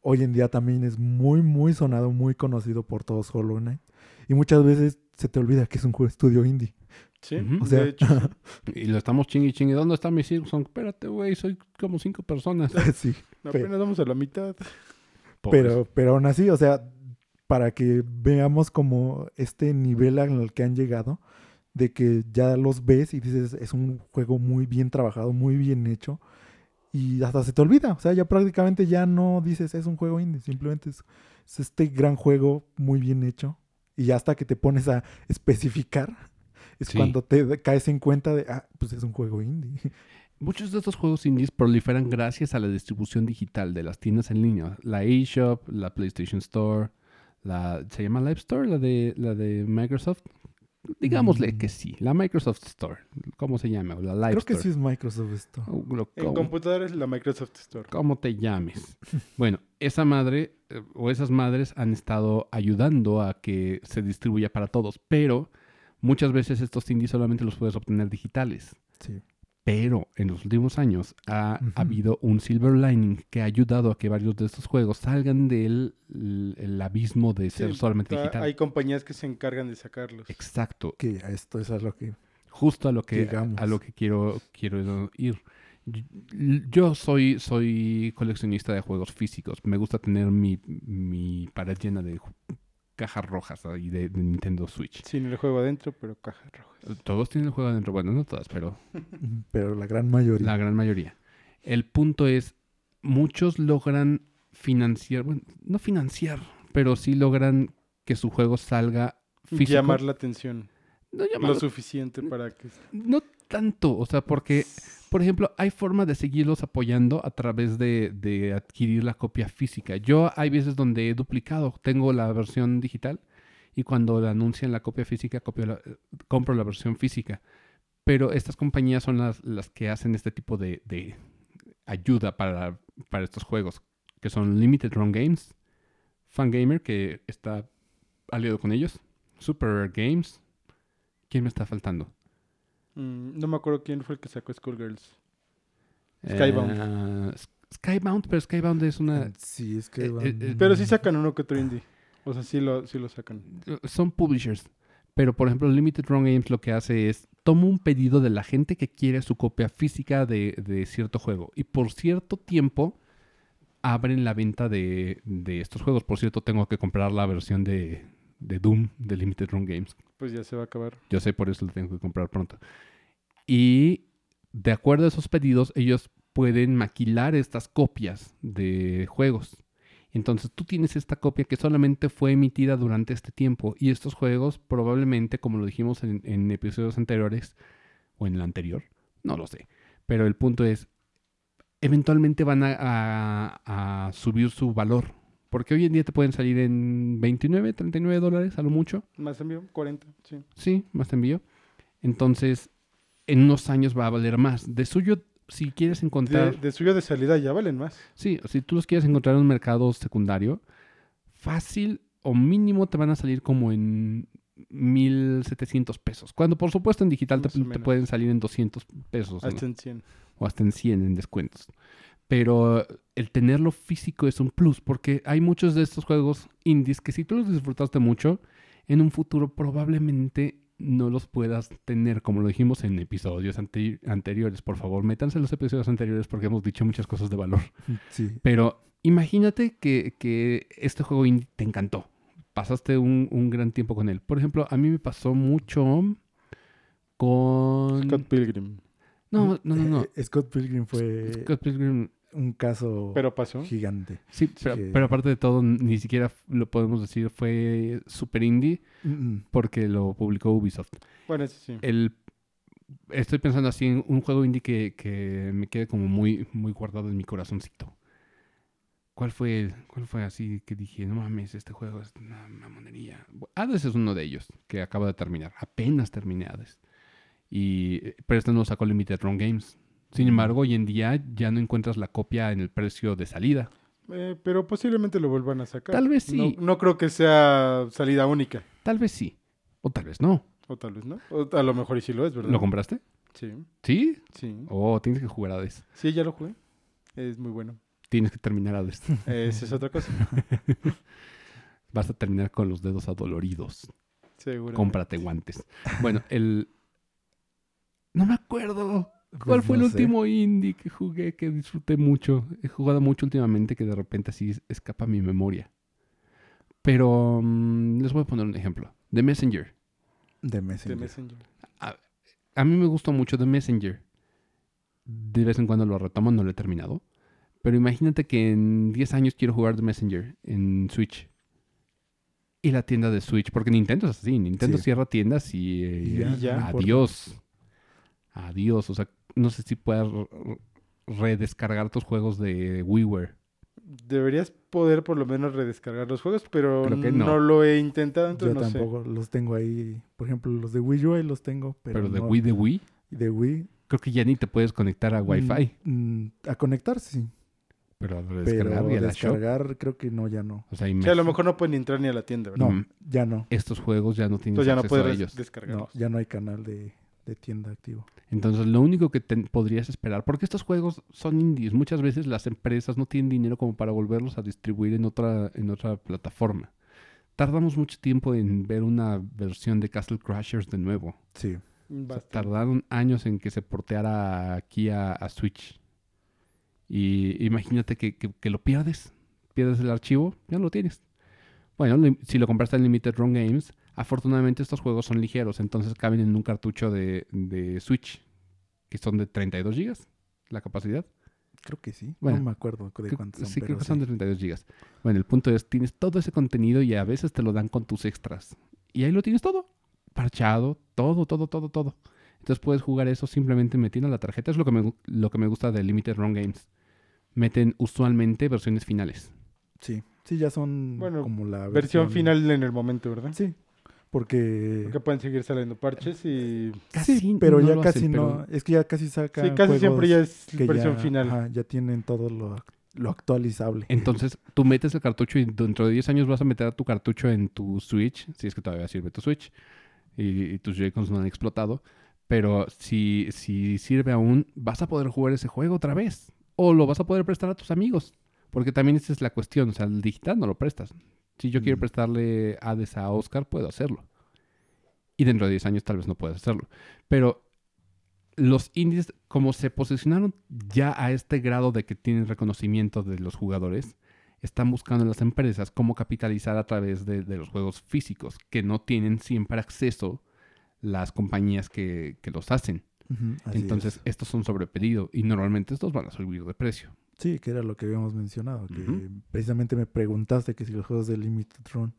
B: Hoy en día también es muy, muy sonado, muy conocido por todos Hollow Knight. Y muchas veces se te olvida que es un juego estudio indie.
C: Sí.
B: O sea,
C: de hecho.
A: Y lo estamos chingue y chingue. ¿Dónde está mi Silson? Espérate, güey, soy como cinco personas.
B: sí.
C: Apenas vamos a la mitad.
A: Pobres.
B: Pero, pero aún así, o sea, para que veamos como este nivel al que han llegado, de que ya los ves y dices, es un juego muy bien trabajado, muy bien hecho, y hasta se te olvida, o sea, ya prácticamente ya no dices, es un juego indie, simplemente es, es este gran juego muy bien hecho, y ya hasta que te pones a especificar, es
A: Sí.
B: cuando te caes en cuenta de, ah, pues es un juego indie.
A: Muchos de estos juegos indies proliferan gracias a la distribución digital de las tiendas en línea. La eShop, la PlayStation Store, la ¿se llama Live Store? La de la de Microsoft. Digámosle
B: Mm.
A: que sí, la Microsoft Store, ¿cómo se llama? O la Live
B: Creo que
A: Store.
B: sí es Microsoft esto.
A: O lo-
C: En
A: como-
C: computadores la Microsoft Store.
A: ¿Cómo te llames? Bueno, esa madre eh, o esas madres han estado ayudando a que se distribuya para todos, pero muchas veces estos indies solamente los puedes obtener digitales.
B: Sí.
A: Pero en los últimos años ha
B: Ujú.
A: habido un silver lining que ha ayudado a que varios de estos juegos salgan del el- el abismo de ser
C: Sí,
A: solamente
C: ta-
A: digital.
C: Hay compañías que se encargan de sacarlos.
A: Exacto,
B: Que a esto es a lo que...
A: justo a lo que
B: Llegamos.
A: a lo que quiero quiero ir. Yo soy soy coleccionista de juegos físicos. Me gusta tener mi, mi pared llena de cajas rojas ahí de, de Nintendo Switch.
C: Sin el juego adentro, pero cajas rojas.
A: Todos tienen el juego adentro, bueno, no todas, pero
B: Pero la gran mayoría.
A: la gran mayoría. El punto es, muchos logran financiar, bueno, no financiar, pero sí logran que su juego salga físico.
C: Llamar la atención.
A: no,
C: Lo
A: llamarlo-
C: suficiente para que...
A: no tanto, o sea, porque, por ejemplo, hay forma de seguirlos apoyando a través de, adquirir la copia física. Yo hay veces donde he duplicado, tengo la versión digital y cuando la anuncian la copia física, copio compro la versión física. Pero estas compañías son las, las que hacen este tipo de, ayuda para, estos juegos, que son Limited Run Games, Fangamer, que está aliado con ellos, Super Games. ¿Quién me está faltando?
C: Mm, no me acuerdo quién fue el que sacó Schoolgirls. Skybound.
A: Eh, S- Skybound, pero Skybound es una...
B: Sí.
A: Eh,
B: van-
A: eh, eh,
C: Pero sí sacan uno que otro indie. O sea, sí lo, sí lo sacan.
A: Son publishers. Pero, por ejemplo, Limited Run Games lo que hace es toma un pedido de la gente que quiere su copia física de, de cierto juego. Y por cierto tiempo abren la venta de, de estos juegos. Por cierto, tengo que comprar la versión de, de Doom de Limited Run Games.
C: Pues ya se va a acabar.
A: Yo sé, por eso lo tengo que comprar pronto. Y de acuerdo a esos pedidos, ellos pueden maquilar estas copias de juegos. Entonces tú tienes esta copia que solamente fue emitida durante este tiempo. Y estos juegos probablemente, como lo dijimos en, en episodios anteriores, o en el anterior, no lo sé. Pero el punto es, eventualmente van a, a- a subir su valor. Porque hoy en día te pueden salir en 29, 39 dólares a lo mucho.
C: Más envío, 40, sí.
A: Sí, más envío. Entonces, en unos años va a valer más. De suyo, si quieres encontrar...
C: de suyo de salida ya valen más.
A: Sí, si tú los quieres encontrar en un mercado secundario, fácil o mínimo te van a salir como en 1.700 pesos. Cuando por supuesto en digital te, pueden salir en 200 pesos. ¿no?
C: Hasta en 100.
A: o hasta en 100 en descuentos. Pero el tenerlo físico es un plus, porque hay muchos de estos juegos indies que si tú los disfrutaste mucho, en un futuro probablemente no los puedas tener, como lo dijimos en episodios ante- anteriores. Por favor, métanse en los episodios anteriores porque hemos dicho muchas cosas de valor.
B: Sí.
A: Pero imagínate que, que este juego indie te encantó. Pasaste un, un gran tiempo con él. Por ejemplo, a mí me pasó mucho con...
C: Scott Pilgrim.
A: No, no, no, no.
B: Eh, Scott Pilgrim fue
A: Scott Pilgrim
B: un caso
C: Pero pasó.
B: gigante.
A: Sí, pero,
B: que-
A: pero aparte de todo, ni siquiera lo podemos decir fue super indie
B: Mm, mm.
A: porque lo publicó Ubisoft.
C: Bueno, sí, sí.
A: El, estoy pensando así en un juego indie que, que me quede como muy, muy guardado en mi corazoncito. ¿Cuál fue, ¿Cuál fue así que dije, no mames, este juego es una mamonería? Hades es uno de ellos que acabo de terminar. Apenas terminé Hades. Y, pero este no lo sacó Limited Run Games. Sin embargo, hoy en día ya no encuentras la copia en el precio de salida.
C: Eh, pero posiblemente lo vuelvan a sacar.
A: Tal vez sí.
C: No, no creo que sea salida única.
A: Tal vez sí. O tal vez no.
C: O tal vez no. O a lo mejor y sí lo es, ¿verdad?
A: ¿Lo compraste?
C: Sí,
A: ¿Sí?
C: sí.
A: Oh, tienes que jugar Hades.
C: Sí, ya lo jugué. Es muy bueno.
A: Tienes que terminar Hades.
C: Esa es otra cosa.
A: Vas a terminar con los dedos adoloridos.
C: Seguro.
A: Cómprate guantes. Bueno, el... No me acuerdo.
B: Pues
A: ¿Cuál fue
B: no
A: el
B: sé.
A: último indie que jugué que disfruté mucho? He jugado mucho últimamente que de repente así escapa mi memoria. Pero mm, les voy a poner un ejemplo. The Messenger.
B: De Messenger.
C: Messenger.
A: A mí me gustó mucho The Messenger. De vez en cuando lo retomo, no lo he terminado. Pero imagínate que en 10 años quiero jugar The Messenger en Switch. Y la tienda de Switch, porque Nintendo es así. Nintendo
B: Sí.
A: cierra tiendas y, eh,
B: Y ya,
A: adiós. Adiós. O sea, no sé si puedas re- redescargar tus juegos de WiiWare.
C: deberías poder por lo menos redescargar los juegos, pero
A: que
C: no.
A: no.
C: lo he intentado,
B: Yo
C: entonces no sé.
B: tampoco los tengo ahí. Por ejemplo, los de Wii U ahí los tengo, pero,
A: Pero, de
B: no-
A: Wii de Wii,
B: de Wii.
A: creo que ya ni te puedes conectar a Wi-Fi.
B: mm, mm, a conectar, sí.
A: Pero a
B: Pero
A: descargar y a la shop.
B: descargar, creo que no, ya no.
A: O sea,
C: O sea, a lo mejor no pueden entrar ni a la tienda, ¿verdad?
B: No,
A: Mm.
B: ya no.
A: estos juegos ya no tienen
C: Entonces ya no
A: acceso a ellos.
C: descargarlos.
B: No, ya no hay canal de, de tienda activo.
A: Entonces, lo único que te- podrías esperar, porque estos juegos son indies, muchas veces las empresas no tienen dinero como para volverlos a distribuir en otra, en otra plataforma. Tardamos mucho tiempo en ver una versión de Castle Crashers de nuevo.
B: Sí.
A: O sea,
C: Bastante.
A: tardaron años en que se porteara aquí a, a Switch. Y imagínate que, que- que lo pierdes, pierdes el archivo, ya no lo tienes. Bueno, si lo compraste en Limited Run Games, afortunadamente estos juegos son ligeros, entonces caben en un cartucho de, de Switch, que son de 32 GB la capacidad.
B: Creo que sí.
A: Bueno,
B: no me acuerdo de
A: Creo-
B: cuántos son,
A: sí, creo que son de 32 GB. Bueno, el punto es, tienes todo ese contenido y a veces te lo dan con tus extras. Y ahí lo tienes todo, parchado, todo, todo, todo, todo. Entonces puedes jugar eso simplemente metiendo la tarjeta. Es lo que me, lo que me gusta de Limited Run Games. Meten usualmente versiones finales.
B: Sí, sí, ya son
C: Bueno,
B: como la
C: Versión final en el momento, ¿verdad?
B: Sí, porque...
C: Porque pueden seguir saliendo parches y...
B: sí, pero
A: no
B: ya
A: lo
B: casi
A: hacen,
B: no.
A: pero-
B: Es que ya casi sacan
C: Sí, casi siempre ya es
B: que
C: versión
B: ya,
C: final.
B: ajá, ya tienen todo lo, lo actualizable.
A: Entonces tú metes el cartucho y dentro de 10 años vas a meter a tu cartucho en tu Switch, si es que todavía sirve tu Switch, y, y tus Joy-Cons no han explotado. Pero si, si sirve aún, vas a poder jugar ese juego otra vez. O lo vas a poder prestar a tus amigos. Porque también esa es la cuestión. O sea, el digital no lo prestas. Si yo quiero
B: Mm.
A: prestarle Hades a Oscar, puedo hacerlo. Y dentro de 10 años tal vez no puedas hacerlo. Pero los indies, como se posicionaron ya a este grado de que tienen reconocimiento de los jugadores, están buscando en las empresas cómo capitalizar a través de, de los juegos físicos, que no tienen siempre acceso las compañías que, que los hacen. Entonces,
B: es.
A: estos son sobre pedido y normalmente estos van a subir de precio.
B: Sí, que era lo que habíamos mencionado. Que precisamente me preguntaste que si los juegos de Limited Run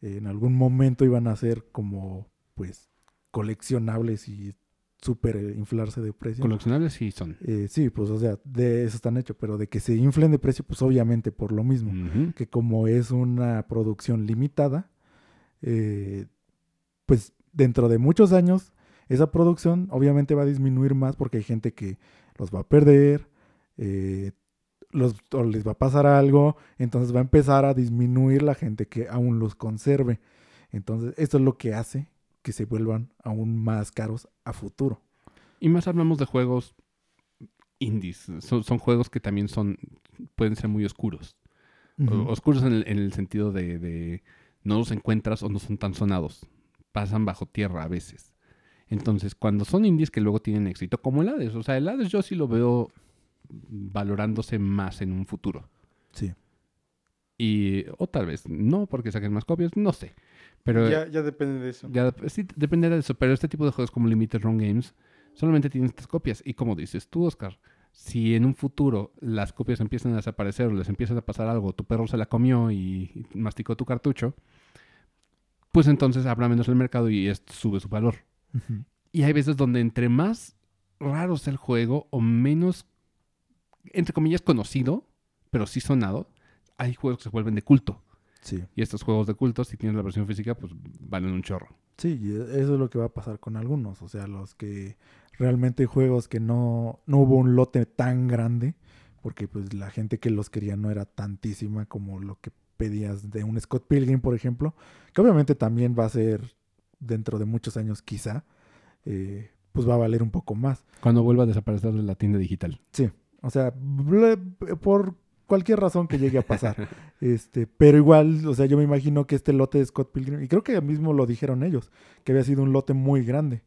B: eh, en algún momento iban a ser como, pues, coleccionables y súper eh, inflarse de precio.
A: Coleccionables sí son.
B: Eh, sí, pues, o sea, de eso están hechos, pero de que se inflen de precio, pues obviamente por lo mismo. Que como es una producción limitada, eh, pues dentro de muchos años esa producción obviamente va a disminuir más porque hay gente que los va a perder, eh, los, o les va a pasar algo, entonces va a empezar a disminuir la gente que aún los conserve. Entonces esto es lo que hace que se vuelvan aún más caros a futuro.
A: Y más hablamos de juegos indies. Son, son juegos que también son pueden ser muy oscuros. Oscuros en el, en el sentido de, de no los encuentras o no son tan sonados. Pasan bajo tierra a veces. Entonces, cuando son indies que luego tienen éxito, como el Hades, o sea, el Hades yo sí lo veo valorándose más en un futuro.
B: Sí.
A: Y, o tal vez no, porque saquen más copias, no sé. Pero
C: ya, ya depende de eso.
A: ya, sí, dependerá de eso. Pero este tipo de juegos como Limited Run Games solamente tienen estas copias. Y como dices tú, Oscar, si en un futuro las copias empiezan a desaparecer o les empieza a pasar algo, tu perro se la comió y, masticó tu cartucho, pues entonces habrá menos el mercado y esto sube su valor. Y hay veces donde entre más raro sea el juego o menos, entre comillas, conocido, pero sí sonado, hay juegos que se vuelven de culto.
B: Sí.
A: Y estos juegos de culto, si tienes la versión física, pues valen un chorro.
B: Sí, y e- eso es lo que va a pasar con algunos. O sea, los que realmente juegos que no, no hubo un lote tan grande, porque pues la gente que los quería no era tantísima como lo que pedías de un Scott Pilgrim, por ejemplo, que obviamente también va a ser dentro de muchos años quizá, eh, pues va a valer un poco más.
A: Cuando vuelva a desaparecer de la tienda digital.
B: Sí, o sea, ble- por cualquier razón que llegue a pasar. este, pero igual, o sea, yo me imagino que este lote de Scott Pilgrim, y creo que mismo lo dijeron ellos, que había sido un lote muy grande,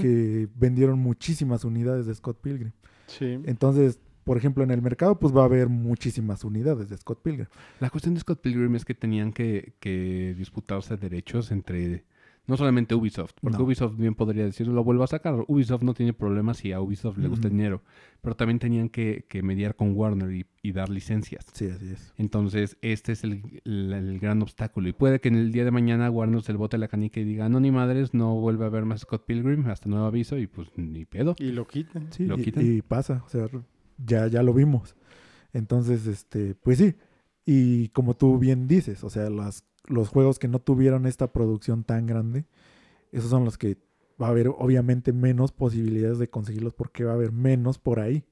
B: que vendieron muchísimas unidades de Scott Pilgrim.
C: Sí.
B: Entonces, por ejemplo, en el mercado, pues va a haber muchísimas unidades de Scott Pilgrim.
A: La cuestión de Scott Pilgrim es que tenían que, que disputarse derechos entre no solamente Ubisoft, porque
B: No.
A: Ubisoft bien podría decir, lo vuelvo a sacar. Ubisoft no tiene problemas si a Ubisoft le gusta el dinero, pero también tenían que, que mediar con Warner y, y dar licencias.
B: Sí, así es.
A: Entonces, este es el, el- el gran obstáculo. Y puede que en el día de mañana Warner se le bote la canica y diga, no, ni madres, no vuelve a haber más Scott Pilgrim hasta nuevo aviso y pues ni pedo.
C: Y lo quitan.
B: Sí,
A: ¿Lo
B: y,
A: quitan?
B: y pasa, o sea, ya, ya lo vimos. Entonces, este, pues sí. Y como tú bien dices, o sea, las, los juegos que no tuvieron esta producción tan grande, esos son los que va a haber obviamente menos posibilidades de conseguirlos porque va a haber menos por ahí.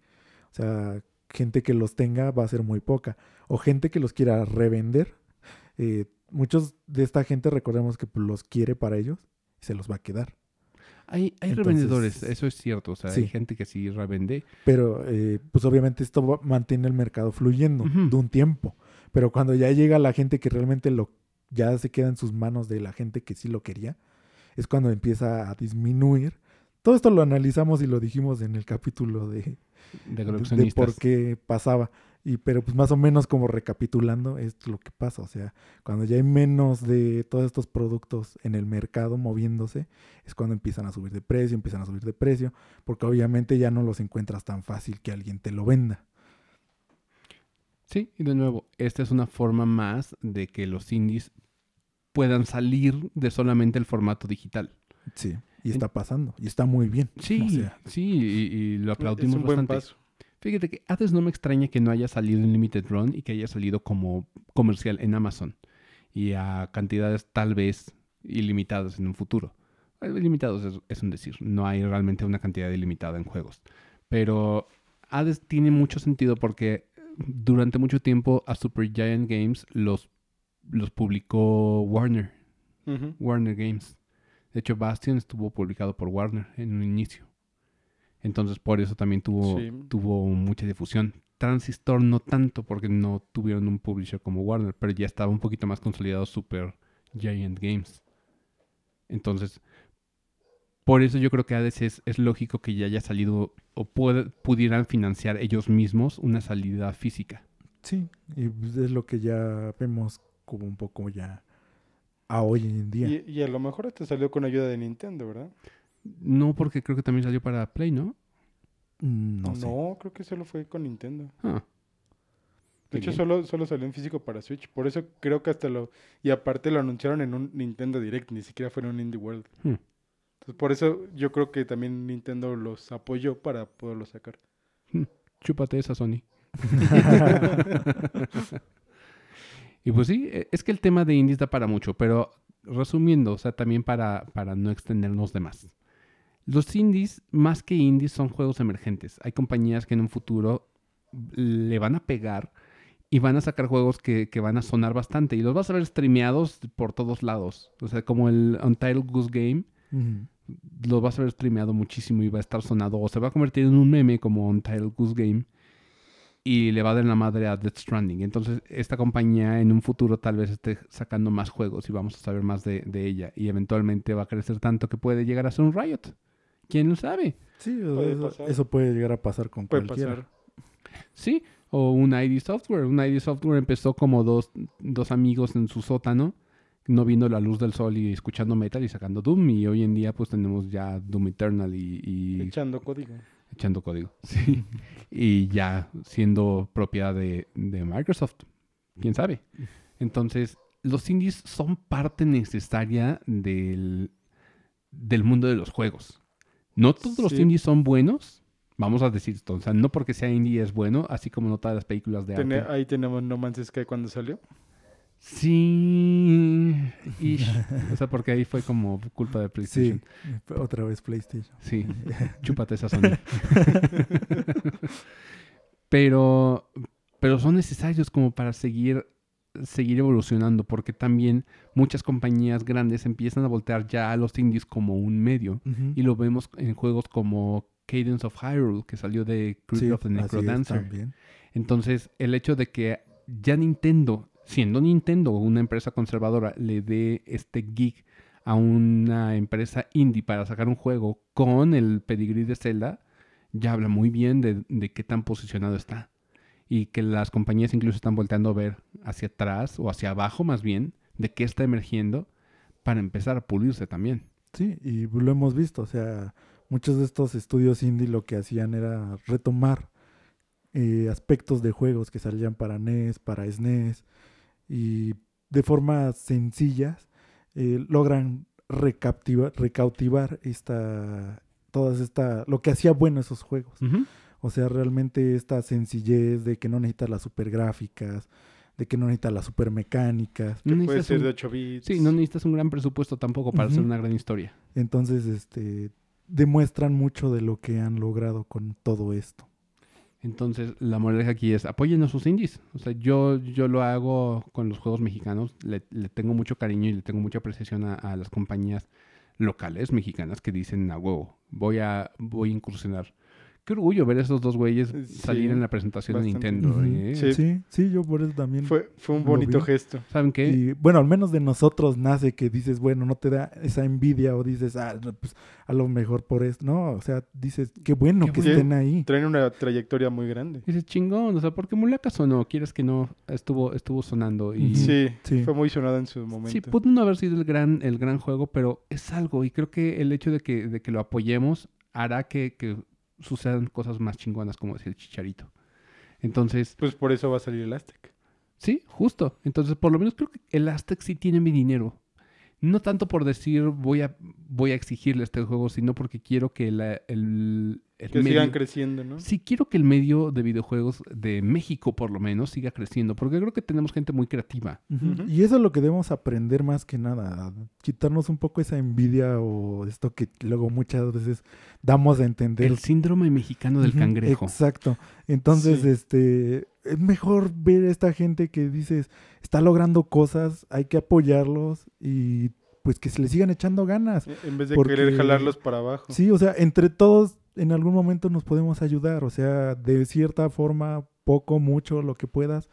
B: O sea, gente que los tenga va a ser muy poca. O gente que los quiera revender. Eh, muchos de esta gente recordemos que los quiere para ellos y se los va a quedar.
A: Hay, hay
B: Entonces,
A: revendedores, eso es cierto. O sea,
B: sí.
A: hay gente que sí revende.
B: Pero eh, pues obviamente esto mantiene el mercado fluyendo de un tiempo. Pero cuando ya llega la gente que realmente lo ya se queda en sus manos de la gente que sí lo quería, es cuando empieza a disminuir. Todo esto lo analizamos y lo dijimos en el capítulo de,
A: De
B: de, de
A: coleccionistas.
B: por qué pasaba. Y, pero pues más o menos como recapitulando, es lo que pasa. O sea, cuando ya hay menos de todos estos productos en el mercado moviéndose, es cuando empiezan a subir de precio, empiezan a subir de precio, porque obviamente ya no los encuentras tan fácil que alguien te lo venda.
A: Sí, y de nuevo, esta es una forma más de que los indies puedan salir de solamente el formato digital.
B: Sí, y está pasando, y está muy bien.
A: Sí,
B: O sea,
A: sí, y, y lo aplaudimos
C: es un buen
A: bastante.
C: paso.
A: Fíjate que Hades no me extraña que no haya salido en Limited Run y que haya salido como comercial en Amazon y a cantidades tal vez ilimitadas en un futuro. Ilimitados es, es un decir, no hay realmente una cantidad ilimitada en juegos. Pero Hades tiene mucho sentido porque durante mucho tiempo a Supergiant Games los, los publicó Warner. Warner Games. De hecho, Bastion estuvo publicado por Warner en un inicio. Entonces, por eso también tuvo,
C: Sí.
A: tuvo mucha difusión. Transistor no tanto, porque no tuvieron un publisher como Warner, pero ya estaba un poquito más consolidado Super Giant Games. Entonces, por eso yo creo que Hades es, es lógico que ya haya salido o puede- pudieran financiar ellos mismos una salida física.
B: sí, y pues es lo que ya vemos como un poco ya a hoy en día.
C: Y, y a lo mejor hasta salió con ayuda de Nintendo, ¿verdad?
A: No, porque creo que también salió para Play, ¿no?
B: No, sé.
C: creo que solo fue con Nintendo.
A: Ah,
C: De hecho, solo, solo salió en físico para Switch. Por eso creo que hasta lo... Y aparte lo anunciaron en un Nintendo Direct, ni siquiera fue en un Indie World.
A: Hmm.
C: Entonces, por eso yo creo que también Nintendo los apoyó para poderlo sacar.
A: chúpate esa Sony. y pues sí, e- es que el tema de indies da para mucho, pero resumiendo, o sea, también para, para no extendernos de más. Los indies, más que indies, son juegos emergentes. Hay compañías que en un futuro le van a pegar y van a sacar juegos que, que van a sonar bastante. Y los vas a ver streameados por todos lados. O sea, como el Untitled Goose Game, Lo vas a ver streameado muchísimo y va a estar sonado o se va a convertir en un meme como Untitled Goose Game y le va a dar la madre a Death Stranding. Entonces, esta compañía en un futuro tal vez esté sacando más juegos y vamos a saber más de, de ella. Y eventualmente va a crecer tanto que puede llegar a ser un Riot. ¿Quién lo sabe?
B: Sí,
C: Puede
B: eso puede llegar a pasar con
C: Puede
B: cualquiera.
C: pasar.
A: Sí, o un ID Software. Un ID Software empezó como dos, dos amigos en su sótano, no viendo la luz del sol y escuchando metal y sacando Doom. Y hoy en día pues tenemos ya Doom Eternal y, y
C: Echando código.
A: echando código. Sí. y ya siendo propiedad de, de Microsoft. ¿Quién sabe? Entonces, los indies son parte necesaria del, del mundo de los juegos. No todos los indies son buenos. Vamos a decir esto. O sea, no porque sea indie es bueno, así como no todas las películas de arte.
C: ahí tenemos No Man's Sky cuando salió.
A: Sí. ish. O sea, porque ahí fue como culpa de
B: Sí,
A: PlayStation.
B: otra vez PlayStation.
A: Sí, chúpate esa Sony. pero, pero son necesarios como para seguir, seguir evolucionando, porque también muchas compañías grandes empiezan a voltear ya a los indies como un medio. Y lo vemos en juegos como Cadence of Hyrule, que salió de Crypt
B: Sí,
A: of the Necrodancer. Entonces, el hecho de que ya Nintendo, siendo Nintendo una empresa conservadora, le dé este gig a una empresa indie para sacar un juego con el pedigrí de Zelda, ya habla muy bien de, de qué tan posicionado está. Y que las compañías incluso están volteando a ver hacia atrás o hacia abajo más bien de qué está emergiendo para empezar a pulirse también.
B: Sí, y lo hemos visto, o sea, muchos de estos estudios indie lo que hacían era retomar eh, aspectos de juegos que salían para NES, para SNES, y de forma sencillas eh, logran recaptiva- recautivar esta, todas esta, lo que hacía bueno esos juegos. O sea, realmente esta sencillez de que no necesitas las super gráficas, de que no necesitas las super mecánicas.
C: Que puede ser
A: un-
C: de 8 bits.
A: Sí, no necesitas un gran presupuesto tampoco para hacer
B: Ujú.
A: una gran historia.
B: Entonces, este, demuestran mucho de lo que han logrado con todo esto.
A: Entonces, la moraleja aquí es apoyen a sus indies. O sea, yo, yo lo hago con los juegos mexicanos. Le, tengo mucho cariño y le tengo mucha apreciación a, a las compañías locales mexicanas que dicen a huevo, voy a, voy a incursionar. Qué orgullo ver a esos dos güeyes
C: Sí,
A: salir en la presentación
C: bastante.
A: de Nintendo. ¿eh?
C: Sí.
B: Sí, sí, yo por eso también.
C: Fue, fue un bonito
B: vi.
C: gesto.
A: ¿Saben qué?
B: Y bueno, al menos de nosotros nace que dices, bueno, no te da esa envidia o dices, ah, pues a lo mejor por esto. No, o sea, dices, qué bueno
A: Qué
B: que
C: bueno.
B: estén ahí.
C: Traen una trayectoria muy grande.
A: Dices chingón, o sea, porque Mulaka sonó, quieres que no, estuvo, estuvo sonando y.
C: Sí,
B: Sí.
C: fue muy sonado en su momento.
A: Sí, pudo no haber sido el gran, el gran juego, pero es algo. Y creo que el hecho de que, de que lo apoyemos hará que, que sucedan cosas más chingonas, como decía el Chicharito. Entonces,
C: Pues por eso va a salir el Aztec.
A: sí, justo. Entonces, por lo menos creo que el Aztec sí tiene mi dinero. No tanto por decir voy a, voy a exigirle este juego, sino porque quiero que la- el, el
C: Que
A: medio-
C: sigan creciendo, ¿no?
A: Sí, quiero que el medio de videojuegos de México, por lo menos, siga creciendo, porque creo que tenemos gente muy creativa.
B: Y eso es lo que debemos aprender más que nada, quitarnos un poco esa envidia o esto que luego muchas veces damos a entender.
A: El síndrome mexicano del cangrejo.
B: Exacto. Entonces,
C: Sí.
B: este, es mejor ver a esta gente que dices, está logrando cosas, hay que apoyarlos y pues que se le sigan echando ganas.
C: En vez de
B: Porque-
C: querer jalarlos para abajo.
B: Sí, o sea, entre todos en algún momento nos podemos ayudar, o sea, de cierta forma, poco, mucho, lo que puedas,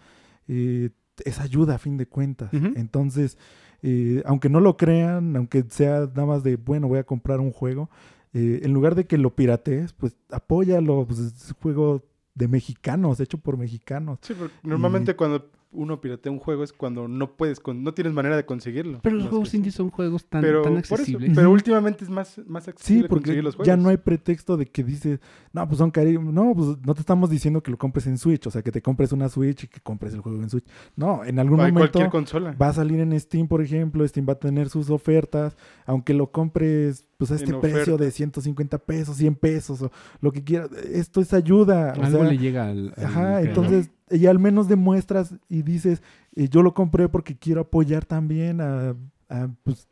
B: eh, es ayuda a fin de cuentas. Entonces, eh, aunque no lo crean, aunque sea nada más de, bueno, voy a comprar un juego, eh, en lugar de que lo piratees, pues apóyalo, pues es un juego de mexicanos, hecho por mexicanos.
C: Sí, porque normalmente cuando uno piratea un juego es cuando no puedes, con- no tienes manera de conseguirlo.
A: Pero los juegos indies son juegos tan,
C: pero,
A: tan
C: eso,
A: accesibles.
C: pero últimamente es más, más
B: Sí,
C: accesible
B: porque
C: conseguir los juegos.
B: ya no hay pretexto de que dices, no, pues son carísimos. No, pues no te estamos diciendo que lo compres en Switch, o sea, que te compres una Switch y que compres el juego en Switch. No, en algún
C: Hay
B: momento
C: cualquier consola.
B: va a salir en Steam, por ejemplo. Steam va a tener sus ofertas, aunque lo compres pues a este precio de 150 pesos, 100 pesos o lo que quieras. Esto es ayuda. o
A: Algo
B: sea,
A: le llega al. al
B: Ajá,
A: creador.
B: entonces y al menos demuestras y dices, eh, yo lo compré porque quiero apoyar también a, a, pues,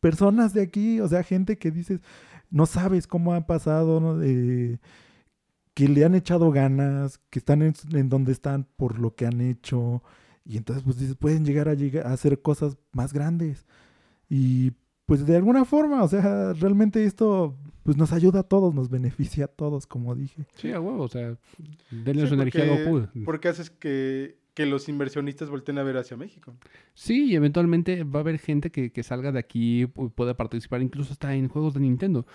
B: personas de aquí, o sea, gente que dices, no sabes cómo han pasado, ¿no? Eh, que le han echado ganas, que están en, en donde están por lo que han hecho, y entonces pues dices, pueden llegar a, llegar a hacer cosas más grandes. Y pues de alguna forma, o sea, realmente esto pues nos ayuda a todos, nos beneficia a todos, como dije.
A: Sí, a huevo, o sea, denle
C: Sí,
A: su energía a
C: porque-
A: Goku.
C: Porque haces que, que los inversionistas volteen a ver hacia México.
A: Sí, y eventualmente va a haber gente que, que salga de aquí pueda participar incluso hasta en juegos de Nintendo.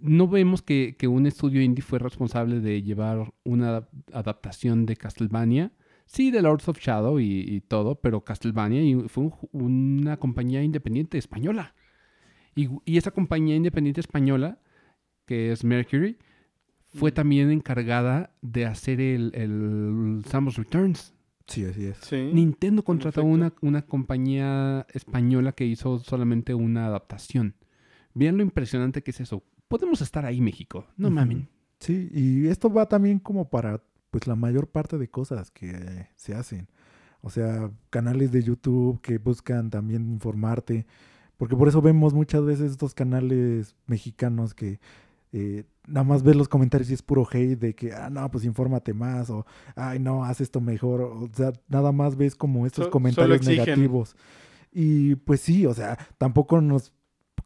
A: No vemos que, que un estudio indie fue responsable de llevar una adaptación de Castlevania. Sí, de Lords of Shadow y, y todo, pero Castlevania y fue un una compañía independiente española. Y, y esa compañía independiente española, que es Mercury, fue también encargada de hacer el, el Samus Returns.
B: Sí, así es.
C: Sí.
A: Nintendo contrató una, una compañía española que hizo solamente una adaptación. Vean lo impresionante que es eso. Podemos estar ahí, México. No
B: Ujú.
A: mamen.
B: Sí, y esto va también como para pues la mayor parte de cosas que eh, se hacen. O sea, canales de YouTube que buscan también informarte. Porque por eso vemos muchas veces estos canales mexicanos que eh, nada más ves los comentarios y es puro hate de que, ah, no, pues infórmate más o, ay, no, haz esto mejor. O sea, nada más ves como estos
C: So-
B: comentarios negativos. Y pues sí, o sea, tampoco nos,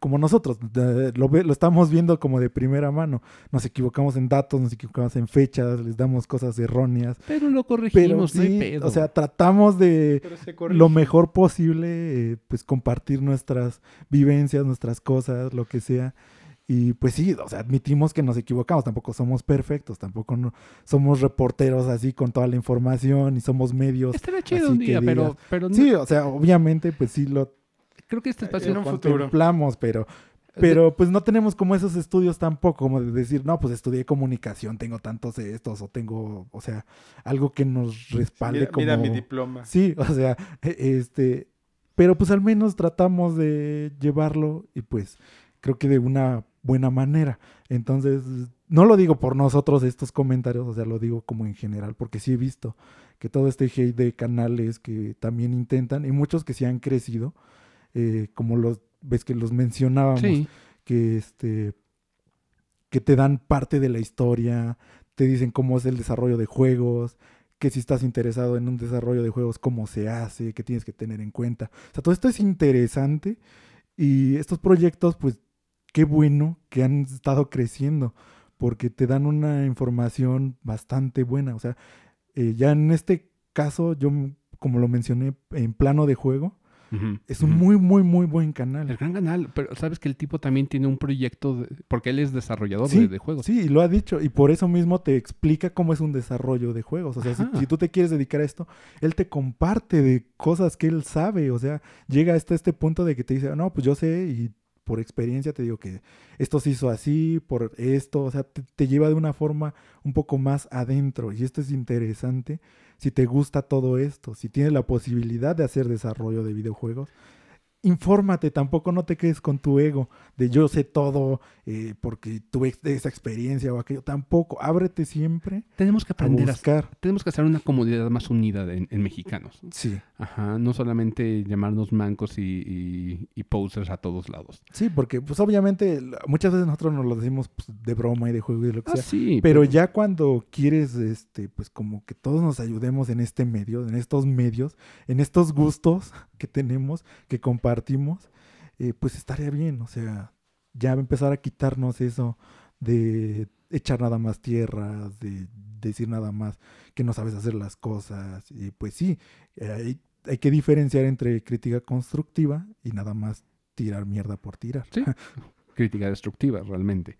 B: como nosotros, de- lo, ve- lo estamos viendo como de primera mano. Nos equivocamos en datos, nos equivocamos en fechas, les damos cosas erróneas.
A: Pero lo
B: Pero
A: corregimos, no hay
B: sí,
A: pedo.
B: o sea, tratamos de
C: se
B: lo mejor posible, eh, pues compartir nuestras vivencias, nuestras cosas, lo que sea. Y pues sí, o sea, admitimos que nos equivocamos, tampoco somos perfectos, tampoco no, somos reporteros así con toda la información y somos medios.
A: Estaría chido
B: así
A: un día, pero,
B: digas,
A: pero no-
B: Sí, o sea, obviamente pues sí lo
A: creo que este espacio...
C: En un futuro.
B: contemplamos, pero pero pues no tenemos como esos estudios tampoco, como de decir, no, pues estudié comunicación, tengo tantos de estos, o tengo, o sea, algo que nos respalde
C: Mira,
B: como...
C: mira mi diploma.
B: Sí, o sea, e- este, pero pues al menos tratamos de llevarlo y pues creo que de una buena manera. Entonces, no lo digo por nosotros estos comentarios, o sea, lo digo como en general, porque sí he visto que todo este hate de canales que también intentan, y muchos que sí han crecido, eh, como los, ves que los mencionábamos,
A: Sí,
B: que este que te dan parte de la historia, te dicen cómo es el desarrollo de juegos, que si estás interesado en un desarrollo de juegos, cómo se hace, qué tienes que tener en cuenta. O sea, todo esto es interesante y estos proyectos, pues, qué bueno que han estado creciendo, porque te dan una información bastante buena. O sea, eh, ya en este caso, yo, como lo mencioné, en plano de juego, es un muy, muy, muy buen canal.
A: El gran canal, pero sabes que el tipo también tiene un proyecto, de- porque él es desarrollador
B: Sí,
A: de, de juegos.
B: Sí, y lo ha dicho. Y por eso mismo te explica cómo es un desarrollo de juegos. O sea, si, tú te quieres dedicar a esto, él te comparte de cosas que él sabe. O sea, llega hasta este punto de que te dice, no, pues yo sé y por experiencia te digo que esto se hizo así, por esto. O sea, te, te lleva de una forma un poco más adentro. Y esto es interesante si te gusta todo esto, si tienes la posibilidad de hacer desarrollo de videojuegos. Infórmate, tampoco no te quedes con tu ego de yo sé todo eh, porque tuve esa experiencia o aquello. Tampoco, ábrete siempre
A: Tenemos que aprender a,
B: buscar.
A: tenemos que hacer una comunidad más unida de- en, mexicanos.
B: Sí,
A: Ajá, no solamente llamarnos mancos y, y, y posers a todos lados.
B: sí, porque pues obviamente muchas veces nosotros nos lo decimos pues, de broma y de juego y de lo que
A: Ah,
B: sea.
A: sí.
B: Pero ya cuando quieres, este, pues como que todos nos ayudemos en este medio, en estos medios, en estos gustos que tenemos, que compartimos, eh, pues estaría bien, o sea, ya empezar a quitarnos eso de echar nada más tierras, de decir nada más que no sabes hacer las cosas. Y pues sí, hay, hay que diferenciar entre crítica constructiva y nada más tirar mierda por tirar.
A: Sí, crítica destructiva, realmente.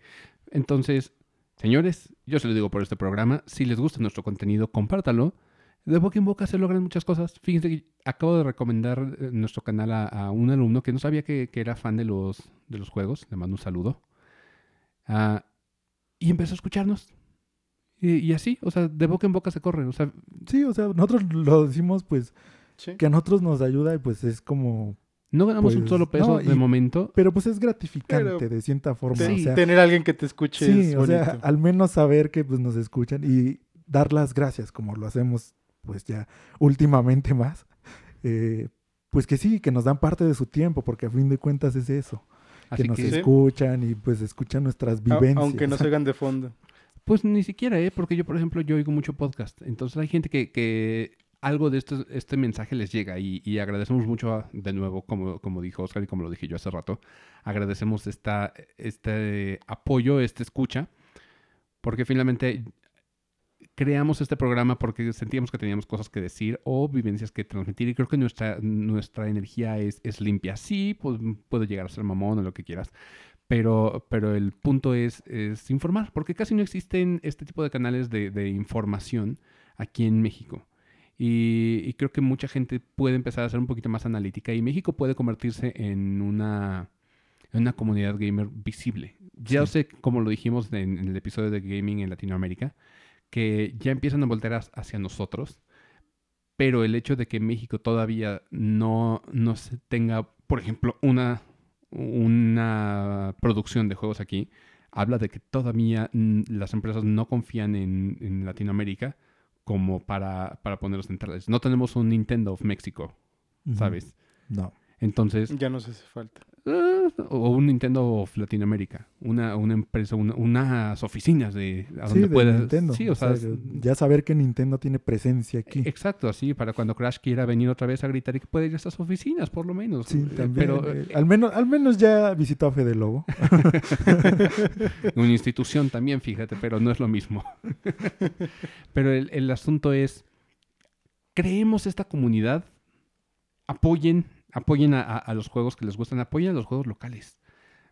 A: Entonces, señores, yo se lo digo por este programa, si les gusta nuestro contenido, compártalo. De boca en boca se logran muchas cosas. Fíjense que acabo de recomendar eh, nuestro canal a, a un alumno que no sabía que, que era fan de los, de los juegos. Le mando un saludo. Ah, y empezó a escucharnos. Y, y así, o sea, de boca en boca se corre. O sea,
B: Sí, o sea, nosotros lo decimos pues
C: Sí.
B: que a nosotros nos ayuda y pues es como
A: no ganamos un
B: Pues,
A: solo peso
B: no,
A: de momento.
B: pero pues es gratificante
C: Pero
B: de cierta forma
C: Te-
B: o sea,
C: tener a alguien que te escuche
B: sí
C: es
B: o sea al menos saber que pues nos escuchan y dar las gracias como lo hacemos pues ya últimamente más eh, pues que sí que nos dan parte de su tiempo porque a fin de cuentas es eso
A: Así
B: que nos
A: que,
C: Sí.
B: escuchan y pues escuchan nuestras vivencias
C: aunque no se hagan de fondo.
A: Pues ni siquiera, ¿eh? Porque yo, por ejemplo, yo oigo mucho podcast. Entonces hay gente que, que algo de este, este mensaje les llega y, y agradecemos mucho, a- de nuevo, como, como dijo Oscar y como lo dije yo hace rato, agradecemos esta, este apoyo, esta escucha, porque finalmente creamos este programa porque sentíamos que teníamos cosas que decir o vivencias que transmitir y creo que nuestra, nuestra energía es, es limpia. Sí, pues puede llegar a ser mamón o lo que quieras, pero, pero el punto es, es informar, porque casi no existen este tipo de canales de, de información aquí en México. Y, y creo que mucha gente puede empezar a ser un poquito más analítica y México puede convertirse en una, en una comunidad gamer visible. Ya
B: Sí.
A: sé, como lo dijimos en, en el episodio de gaming en Latinoamérica, que ya empiezan a voltear hacia nosotros, pero el hecho de que México todavía no, no se tenga, por ejemplo, una, una producción de juegos aquí, habla de que todavía las empresas no confían en, en Latinoamérica como para, para ponerlos centrales. No tenemos un Nintendo of México. ¿sabes?
B: no
A: Entonces,
C: Ya nos hace falta.
A: Eh, o un Nintendo of Latinoamérica, una, una empresa, una- unas oficinas de a
B: sí
A: donde
B: de
A: puedas.
B: Nintendo
A: Sí, o sea, es-
B: ya saber que Nintendo tiene presencia aquí
A: Exacto, así, para cuando Crash quiera venir otra vez a gritar y que puede ir a estas oficinas, por lo menos.
B: Sí,
A: Eh,
B: también.
A: Pero
B: eh, al, menos, al menos ya visitó a Fede Lobo.
A: una institución también, fíjate, pero no es lo mismo. pero el, el asunto es, creemos esta comunidad, apoyen, apoyen a, a- los juegos que les gustan, apoyen a los juegos locales.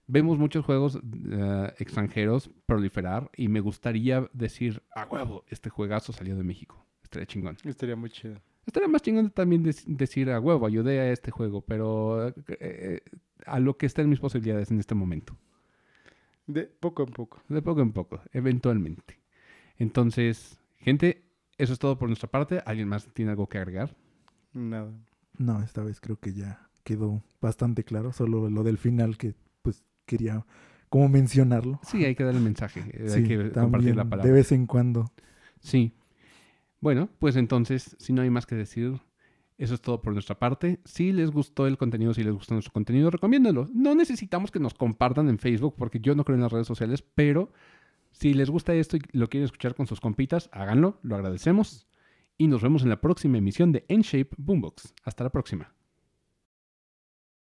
A: Vemos muchos juegos eh, extranjeros proliferar y me gustaría decir, a huevo, este juegazo salió de México. Estaría chingón.
C: Estaría muy chido.
A: Estaría más chingón también dec- decir a huevo, ayudé a este juego, pero eh, eh, a lo que está en mis posibilidades en este momento.
C: De poco en poco.
A: De poco en poco, eventualmente. Entonces, gente, eso es todo por nuestra parte. ¿Alguien más tiene algo que agregar?
C: Nada.
B: No, esta vez creo que ya quedó bastante claro. Solo lo del final que pues quería como mencionarlo.
A: Sí, hay que dar el mensaje. eh,
B: Sí,
A: hay que compartir la palabra.
B: de vez en cuando.
A: Sí. Bueno, pues entonces, si no hay más que decir, eso es todo por nuestra parte. Si les gustó el contenido, si les gustó nuestro contenido, recomiéndenlo. No necesitamos que nos compartan en Facebook, porque yo no creo en las redes sociales, pero si les gusta esto y lo quieren escuchar con sus compitas, háganlo, lo agradecemos. Y nos vemos en la próxima emisión de N-Shape Boombox. Hasta la próxima.